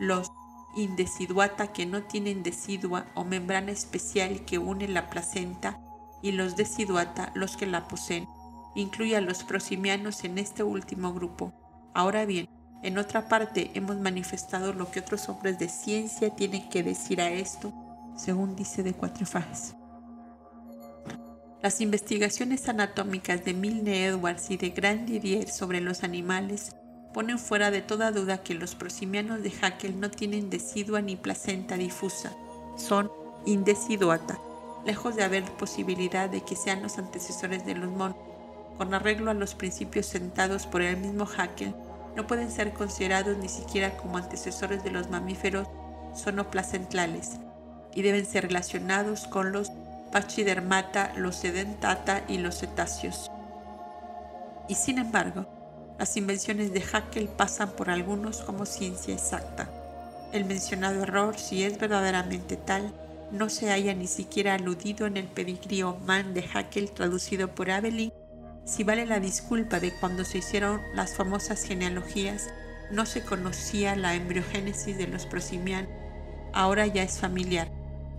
los indeciduata que no tienen decidua o membrana especial que une la placenta y los deciduata los que la poseen, incluye a los prosimianos en este último grupo. Ahora bien, en otra parte hemos manifestado lo que otros hombres de ciencia tienen que decir a esto, según dice de Cuatrefages. Las investigaciones anatómicas de Milne Edwards y de Grand Didier sobre los animales ponen fuera de toda duda que los prosimianos de Haeckel no tienen decidua ni placenta difusa, son indeciduata, lejos de haber posibilidad de que sean los antecesores de los monos, con arreglo a los principios sentados por el mismo Haeckel no pueden ser considerados ni siquiera como antecesores de los mamíferos sonoplacentrales y deben ser relacionados con los pachydermata, los sedentata y los cetáceos. Y sin embargo, las invenciones de Haeckel pasan por algunos como ciencia exacta. El mencionado error, si es verdaderamente tal, no se haya ni siquiera aludido en el pedigrío man de Haeckel traducido por Abelin si vale la disculpa de cuando se hicieron las famosas genealogías, no se conocía la embriogénesis de los prosimianos, ahora ya es familiar.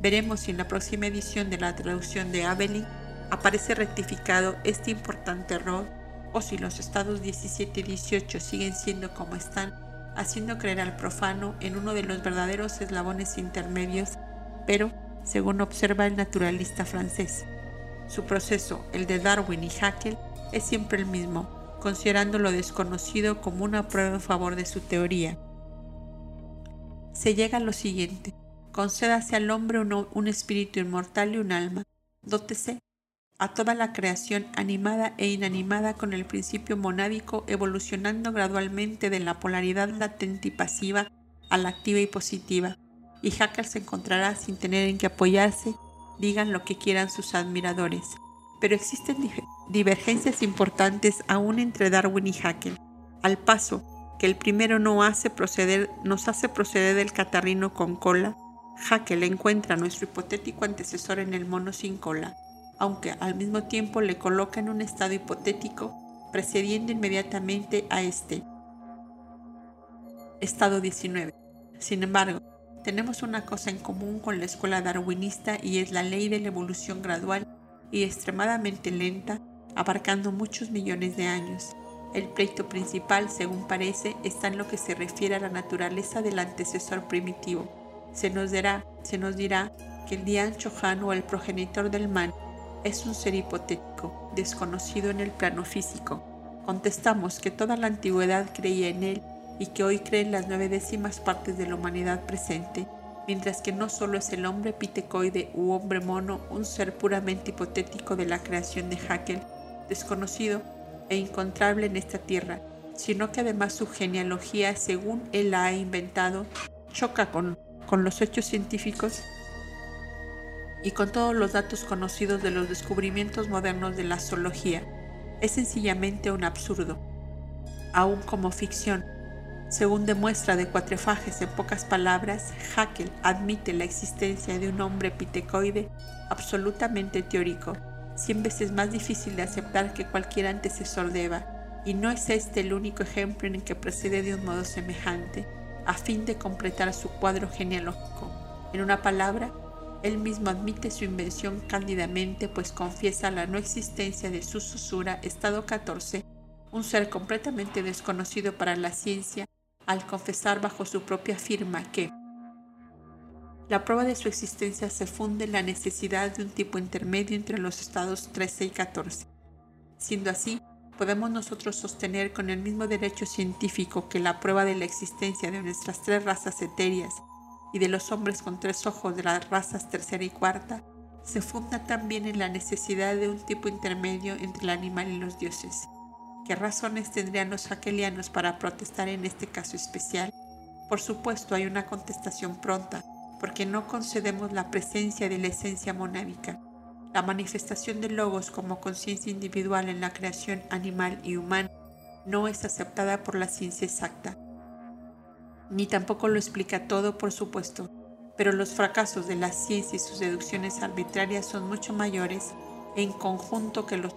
Veremos si en la próxima edición de la traducción de Abelin aparece rectificado este importante error o si los estados 17 y 18 siguen siendo como están, haciendo creer al profano en uno de los verdaderos eslabones intermedios, pero según observa el naturalista francés. Su proceso, el de Darwin y Haeckel, es siempre el mismo, considerando lo desconocido como una prueba en favor de su teoría. Se llega a lo siguiente, concédase al hombre un, espíritu inmortal y un alma, dótese a toda la creación animada e inanimada con el principio monádico evolucionando gradualmente de la polaridad latente y pasiva a la activa y positiva, y Haeckel se encontrará sin tener en qué apoyarse, digan lo que quieran sus admiradores. Pero existen divergencias importantes aún entre Darwin y Haeckel, al paso que el primero nos hace proceder del catarrino con cola, Haeckel encuentra a nuestro hipotético antecesor en el mono sin cola, aunque al mismo tiempo le coloca en un estado hipotético precediendo inmediatamente a este. Estado 19. Sin embargo, tenemos una cosa en común con la escuela darwinista y es la ley de la evolución gradual y extremadamente lenta, abarcando muchos millones de años. El pleito principal, según parece, está en lo que se refiere a la naturaleza del antecesor primitivo. Se nos dirá, se nos dirá que el Dian Chohan o el progenitor del man es un ser hipotético, desconocido en el plano físico. Contestamos que toda la antigüedad creía en él y que hoy creen las nueve décimas partes de la humanidad presente, mientras que no solo es el hombre pitecoide u hombre mono un ser puramente hipotético de la creación de Haeckel, desconocido e encontrable en esta tierra, sino que además su genealogía, según él la ha inventado, choca con, con los hechos científicos y con todos los datos conocidos de los descubrimientos modernos de la zoología. Es sencillamente un absurdo, aún como ficción, según demuestra de Cuatrefages en pocas palabras, Haeckel admite la existencia de un hombre pitecoide absolutamente teórico, cien veces más difícil de aceptar que cualquier antecesor de Eva, y no es este el único ejemplo en el que procede de un modo semejante, a fin de completar su cuadro genealógico. En una palabra, él mismo admite su invención cándidamente, pues confiesa la no existencia de su susura, estado 14, un ser completamente desconocido para la ciencia, al confesar bajo su propia firma que la prueba de su existencia se funde en la necesidad de un tipo intermedio entre los estados 13 y 14. Siendo así, podemos nosotros sostener con el mismo derecho científico que la prueba de la existencia de nuestras tres razas etéreas y de los hombres con tres ojos de las razas tercera y cuarta se funda también en la necesidad de un tipo intermedio entre el animal y los dioses. ¿Qué razones tendrían los aquelianos para protestar en este caso especial? Por supuesto, hay una contestación pronta, porque no concedemos la presencia de la esencia monádica. La manifestación de logos como conciencia individual en la creación animal y humana no es aceptada por la ciencia exacta, ni tampoco lo explica todo, por supuesto, pero los fracasos de la ciencia y sus deducciones arbitrarias son mucho mayores en conjunto que los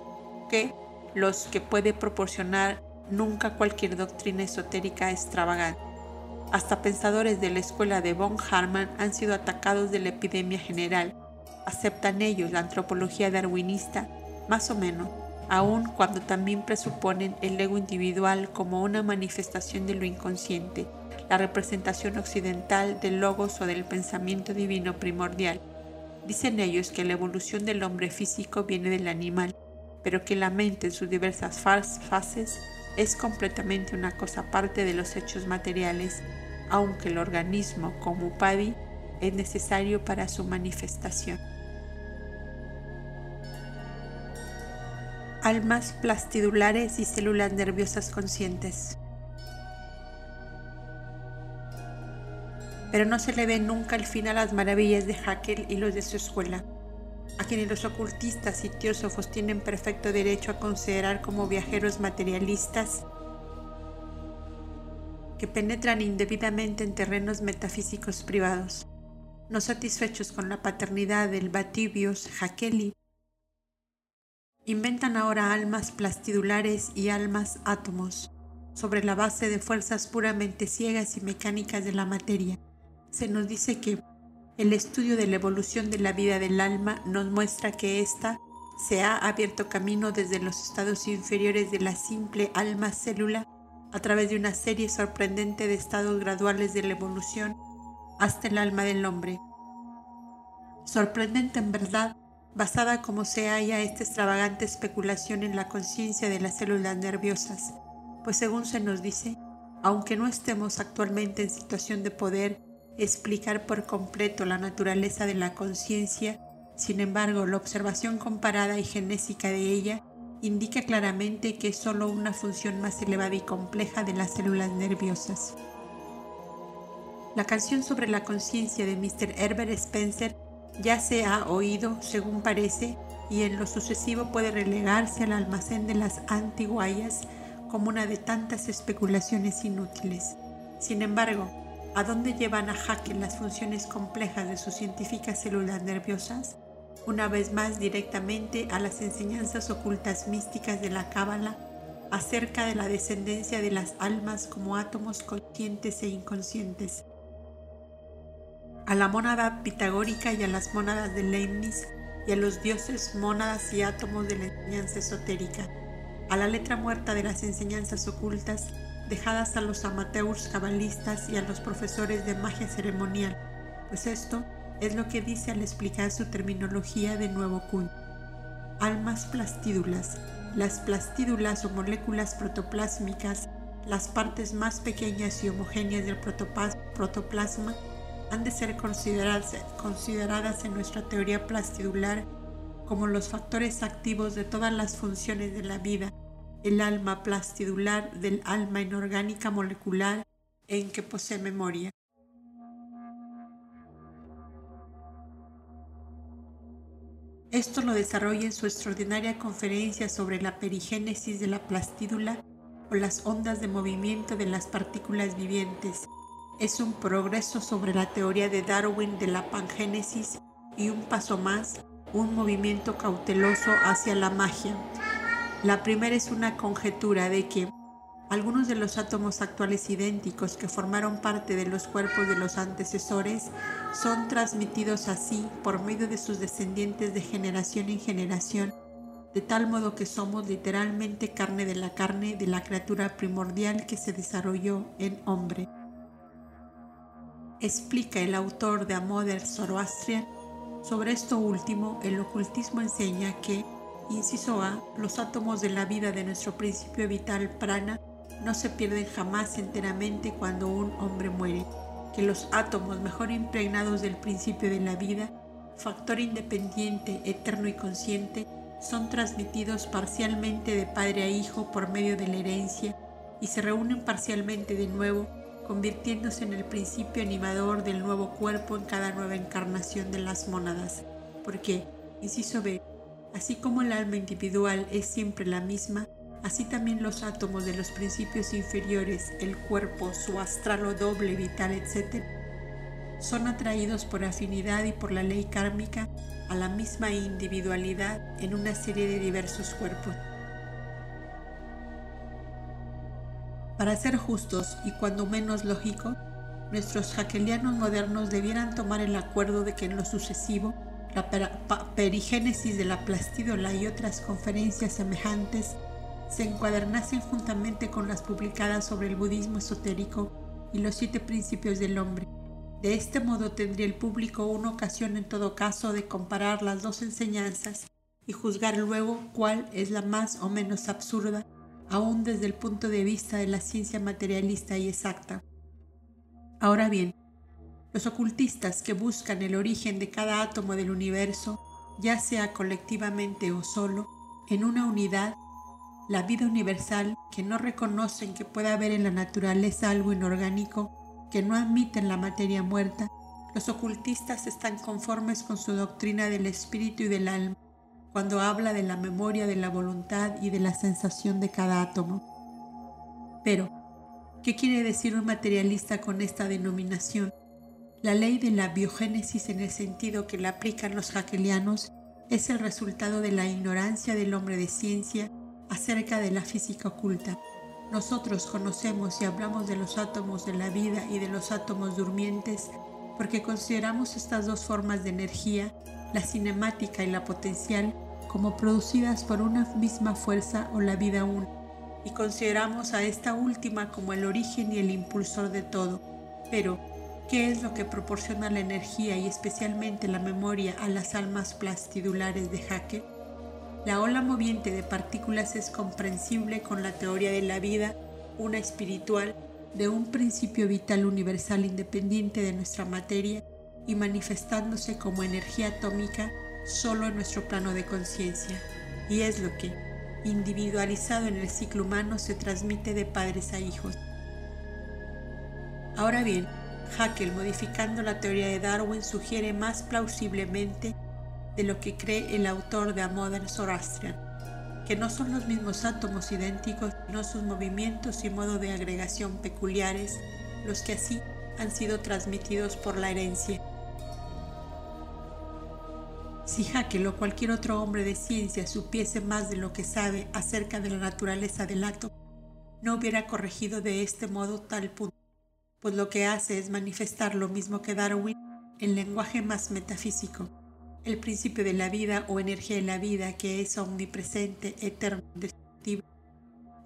que los que puede proporcionar nunca cualquier doctrina esotérica extravagante. Hasta pensadores de la escuela de von Harman han sido atacados de la epidemia general. Aceptan ellos la antropología darwinista, más o menos, aun cuando también presuponen el ego individual como una manifestación de lo inconsciente, la representación occidental del logos o del pensamiento divino primordial. Dicen ellos que la evolución del hombre físico viene del animal, pero que la mente en sus diversas fases es completamente una cosa aparte de los hechos materiales, aunque el organismo como upadi es necesario para su manifestación. Almas plastidulares y células nerviosas conscientes. Pero no se le ve nunca el fin a las maravillas de Haeckel y los de su escuela a quienes los ocultistas y teósofos tienen perfecto derecho a considerar como viajeros materialistas que penetran indebidamente en terrenos metafísicos privados. No satisfechos con la paternidad del Batibios Hakeli, inventan ahora almas plastidulares y almas átomos sobre la base de fuerzas puramente ciegas y mecánicas de la materia. Se nos dice que el estudio de la evolución de la vida del alma nos muestra que ésta se ha abierto camino desde los estados inferiores de la simple alma célula a través de una serie sorprendente de estados graduales de la evolución hasta el alma del hombre. Sorprendente en verdad, basada como se halla esta extravagante especulación en la conciencia de las células nerviosas, pues según se nos dice, aunque no estemos actualmente en situación de poder explicar por completo la naturaleza de la conciencia, sin embargo, la observación comparada y genésica de ella indica claramente que es solo una función más elevada y compleja de las células nerviosas. La canción sobre la conciencia de Mr. Herbert Spencer ya se ha oído, según parece, y en lo sucesivo puede relegarse al almacén de las antiguayas como una de tantas especulaciones inútiles. Sin embargo, ¿a dónde llevan a Haeckel las funciones complejas de sus científicas células nerviosas? Una vez más directamente a las enseñanzas ocultas místicas de la Cábala acerca de la descendencia de las almas como átomos conscientes e inconscientes, a la mónada pitagórica y a las mónadas de Leibniz y a los dioses mónadas y átomos de la enseñanza esotérica, a la letra muerta de las enseñanzas ocultas dejadas a los amateurs cabalistas y a los profesores de magia ceremonial, pues esto es lo que dice al explicar su terminología de nuevo Kuhn. Almas plastídulas, las plastídulas o moléculas protoplásmicas, las partes más pequeñas y homogéneas del protoplasma, han de ser consideradas, en nuestra teoría plastidular como los factores activos de todas las funciones de la vida, el alma plastidular del alma inorgánica molecular en que posee memoria. Esto lo desarrolla en su extraordinaria conferencia sobre la perigénesis de la plastídula o las ondas de movimiento de las partículas vivientes. Es un progreso sobre la teoría de Darwin de la pangénesis y un paso más, un movimiento cauteloso hacia la magia. La primera es una conjetura de que algunos de los átomos actuales idénticos que formaron parte de los cuerpos de los antecesores son transmitidos así por medio de sus descendientes de generación en generación, de tal modo que somos literalmente carne de la carne de la criatura primordial que se desarrolló en hombre. Explica el autor de A Modern Zoroastrian. Sobre esto último, el ocultismo enseña que, inciso A, los átomos de la vida de nuestro principio vital prana no se pierden jamás enteramente cuando un hombre muere, que los átomos mejor impregnados del principio de la vida, factor independiente, eterno y consciente, son transmitidos parcialmente de padre a hijo por medio de la herencia y se reúnen parcialmente de nuevo, convirtiéndose en el principio animador del nuevo cuerpo en cada nueva encarnación de las mónadas. Porque, inciso B, así como el alma individual es siempre la misma, Así también los átomos de los principios inferiores, el cuerpo, su astral o doble vital, etc., son atraídos por afinidad y por la ley kármica a la misma individualidad en una serie de diversos cuerpos. Para ser justos y cuando menos lógico, nuestros jaquelianos modernos debieran tomar el acuerdo de que en lo sucesivo la perigénesis de la plastídola y otras conferencias semejantes se encuadernasen juntamente con las publicadas sobre el budismo esotérico y los siete principios del hombre. De este modo tendría el público una ocasión en todo caso de comparar las dos enseñanzas y juzgar luego cuál es la más o menos absurda, aún desde el punto de vista de la ciencia materialista y exacta. Ahora bien, los ocultistas que buscan el origen de cada átomo del universo, ya sea colectivamente o solo, en una unidad, la vida universal, que no reconocen que pueda haber en la naturaleza algo inorgánico, que no admiten la materia muerta, los ocultistas están conformes con su doctrina del espíritu y del alma, cuando habla de la memoria de la voluntad y de la sensación de cada átomo. Pero, ¿qué quiere decir un materialista con esta denominación? La ley de la biogénesis en el sentido que la aplican los hegelianos es el resultado de la ignorancia del hombre de ciencia acerca de la física oculta. Nosotros conocemos y hablamos de los átomos de la vida y de los átomos durmientes porque consideramos estas dos formas de energía, la cinemática y la potencial, como producidas por una misma fuerza o la vida una, y consideramos a esta última como el origen y el impulsor de todo. Pero, ¿qué es lo que proporciona la energía y especialmente la memoria a las almas plastidulares de Jaque? La ola moviente de partículas es comprensible con la teoría de la vida, una espiritual, de un principio vital universal independiente de nuestra materia y manifestándose como energía atómica solo en nuestro plano de conciencia. Y es lo que, individualizado en el ciclo humano, se transmite de padres a hijos. Ahora bien, Haeckel, modificando la teoría de Darwin, sugiere más plausiblemente de lo que cree el autor de A Modern Zoroastrian, que no son los mismos átomos idénticos, sino sus movimientos y modo de agregación peculiares, los que así han sido transmitidos por la herencia. Si Haeckel o cualquier otro hombre de ciencia supiese más de lo que sabe acerca de la naturaleza del átomo, no hubiera corregido de este modo tal punto, pues lo que hace es manifestar lo mismo que Darwin en lenguaje más metafísico, el principio de la vida o energía de la vida que es omnipresente, eterno, indestructible.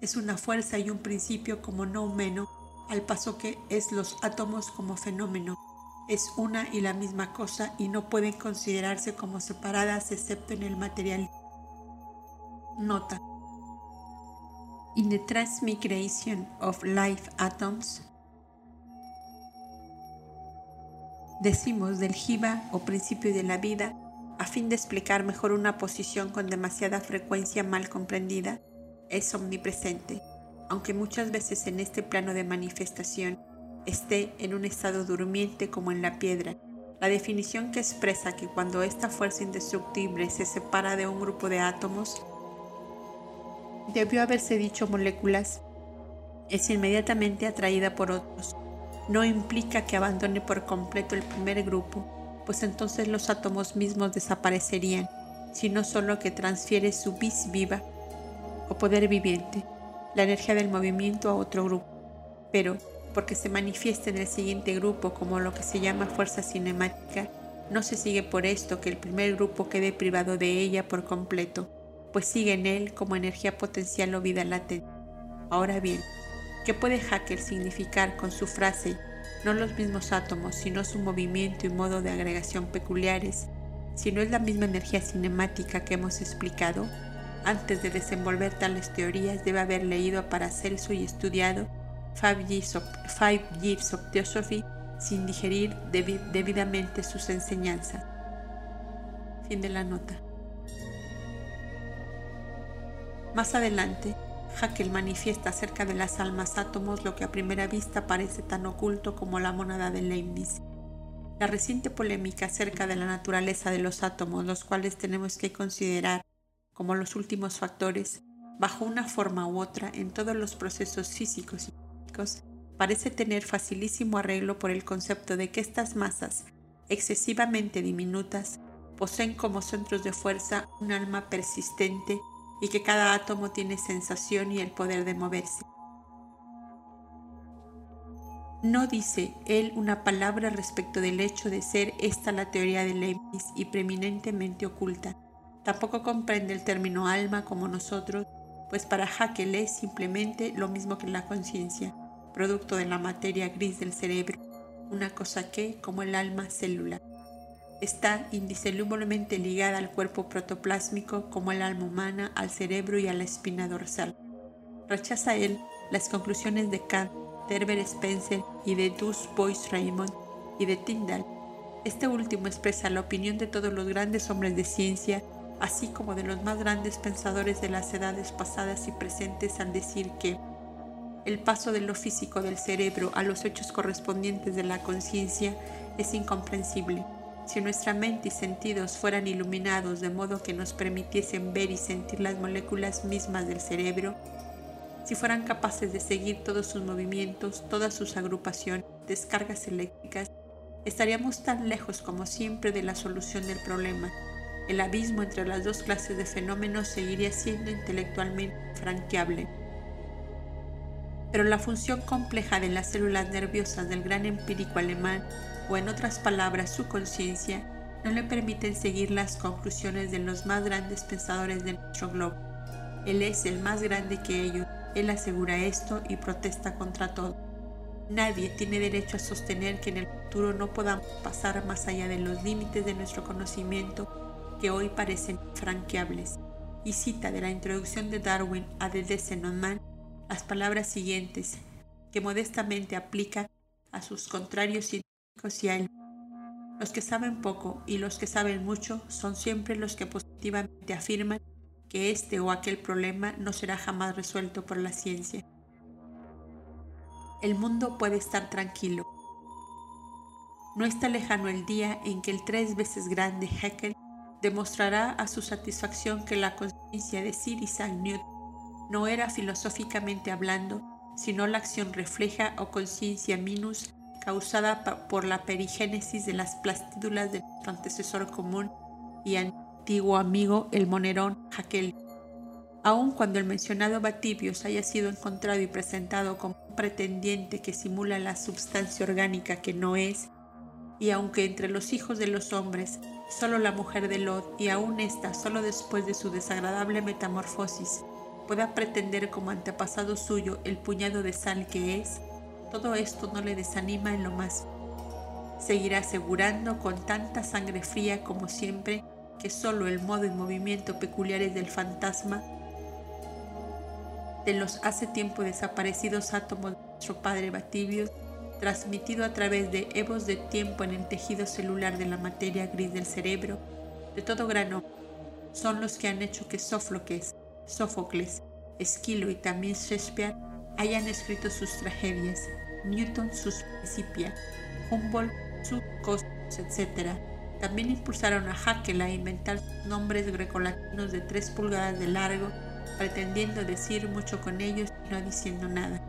Es una fuerza y un principio como no menos, al paso que es los átomos como fenómeno. Es una y la misma cosa y no pueden considerarse como separadas excepto en el material. Nota. In the transmigration of life atoms, decimos del jiva o principio de la vida a fin de explicar mejor una posición con demasiada frecuencia mal comprendida, es omnipresente, aunque muchas veces en este plano de manifestación esté en un estado durmiente como en la piedra. La definición que expresa que cuando esta fuerza indestructible se separa de un grupo de átomos, debió haberse dicho moléculas, es inmediatamente atraída por otros. No implica que abandone por completo el primer grupo, pues entonces los átomos mismos desaparecerían, sino solo que transfiere su vis viva o poder viviente, la energía del movimiento a otro grupo, pero porque se manifiesta en el siguiente grupo como lo que se llama fuerza cinemática, no se sigue por esto que el primer grupo quede privado de ella por completo, pues sigue en él como energía potencial o vida latente. Ahora bien, ¿qué puede Haeckel significar con su frase no los mismos átomos, sino su movimiento y modo de agregación peculiares, si no es la misma energía cinemática que hemos explicado, antes de desenvolver tales teorías debe haber leído a Paracelso y estudiado Five Years of, years of Theosophy sin digerir debidamente sus enseñanzas. Fin de la nota. Más adelante, Haeckel manifiesta acerca de las almas átomos lo que a primera vista parece tan oculto como la monada de Leibniz. La reciente polémica acerca de la naturaleza de los átomos, los cuales tenemos que considerar como los últimos factores, bajo una forma u otra en todos los procesos físicos y parece tener facilísimo arreglo por el concepto de que estas masas, excesivamente diminutas, poseen como centros de fuerza un alma persistente y que cada átomo tiene sensación y el poder de moverse. No dice él una palabra respecto del hecho de ser esta la teoría de Leibniz y preeminentemente oculta. Tampoco comprende el término alma como nosotros, pues para Haeckel es simplemente lo mismo que la conciencia, producto de la materia gris del cerebro, una cosa que, como el alma, célula está indisolublemente ligada al cuerpo protoplásmico como el alma humana, al cerebro y a la espina dorsal. Rechaza él las conclusiones de Kant, de Herbert Spencer y de Dus Bois Raymond y de Tyndall. Este último expresa la opinión de todos los grandes hombres de ciencia, así como de los más grandes pensadores de las edades pasadas y presentes al decir que el paso de lo físico del cerebro a los hechos correspondientes de la conciencia es incomprensible si nuestra mente y sentidos fueran iluminados de modo que nos permitiesen ver y sentir las moléculas mismas del cerebro, si fueran capaces de seguir todos sus movimientos, todas sus agrupaciones, descargas eléctricas, estaríamos tan lejos como siempre de la solución del problema. El abismo entre las dos clases de fenómenos seguiría siendo intelectualmente franqueable. Pero la función compleja de las células nerviosas del gran empírico alemán o en otras palabras su conciencia, no le permiten seguir las conclusiones de los más grandes pensadores de nuestro globo. Él es el más grande que ellos, él asegura esto y protesta contra todo. Nadie tiene derecho a sostener que en el futuro no podamos pasar más allá de los límites de nuestro conocimiento que hoy parecen franqueables. Y cita de la introducción de Darwin a The Descent Man las palabras siguientes, que modestamente aplica a sus contrarios los que saben poco y los que saben mucho son siempre los que positivamente afirman que este o aquel problema no será jamás resuelto por la ciencia. El mundo puede estar tranquilo. No está lejano el día en que el tres veces grande Haeckel demostrará a su satisfacción que la conciencia ciencia de Sir Isaac Newton no era filosóficamente hablando, sino la acción refleja o conciencia minus causada por la perigénesis de las plastídulas de nuestro antecesor común y antiguo amigo el monerón Haeckel. Aun cuando el mencionado Batibius haya sido encontrado y presentado como un pretendiente que simula la substancia orgánica que no es, y aunque entre los hijos de los hombres solo la mujer de Lot y aún ésta solo después de su desagradable metamorfosis pueda pretender como antepasado suyo el puñado de sal que es, todo esto no le desanima en lo más. Seguirá asegurando con tanta sangre fría como siempre que solo el modo y movimiento peculiares del fantasma de los hace tiempo desaparecidos átomos de nuestro padre Batibius, transmitido a través de evos de tiempo en el tejido celular de la materia gris del cerebro, de todo grano, son los que han hecho que Sófocles, Sófocles, Esquilo y también Shakespeare hayan escrito sus tragedias, Newton sus Principia, Humboldt sus Cosmos, etc. También impulsaron a Haeckel a inventar nombres grecolatinos de tres pulgadas de largo, pretendiendo decir mucho con ellos y no diciendo nada.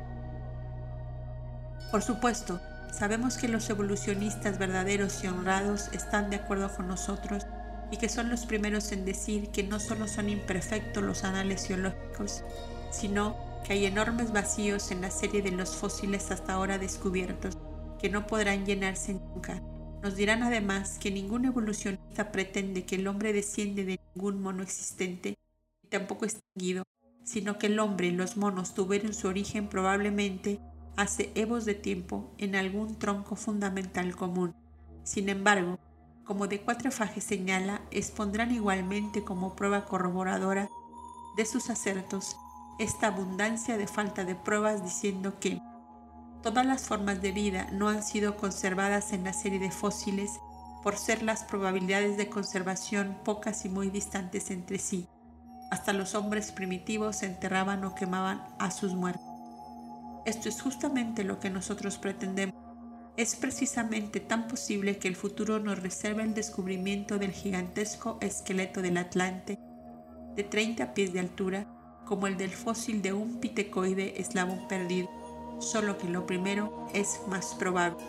Por supuesto, sabemos que los evolucionistas verdaderos y honrados están de acuerdo con nosotros y que son los primeros en decir que no solo son imperfectos los anales geológicos, sino que hay enormes vacíos en la serie de los fósiles hasta ahora descubiertos, que no podrán llenarse nunca. Nos dirán además que ningún evolucionista pretende que el hombre desciende de ningún mono existente y tampoco extinguido, sino que el hombre y los monos tuvieron su origen probablemente hace evos de tiempo en algún tronco fundamental común. Sin embargo, como de cuatro fajes señala, expondrán igualmente como prueba corroboradora de sus acertos esta abundancia de falta de pruebas diciendo que todas las formas de vida no han sido conservadas en la serie de fósiles por ser las probabilidades de conservación pocas y muy distantes entre sí. Hasta los hombres primitivos enterraban o quemaban a sus muertos. Esto es justamente lo que nosotros pretendemos es precisamente tan posible que el futuro nos reserve el descubrimiento del gigantesco esqueleto del Atlante de 30 pies de altura como el del fósil de un pitecoide eslabón perdido, solo que lo primero es más probable.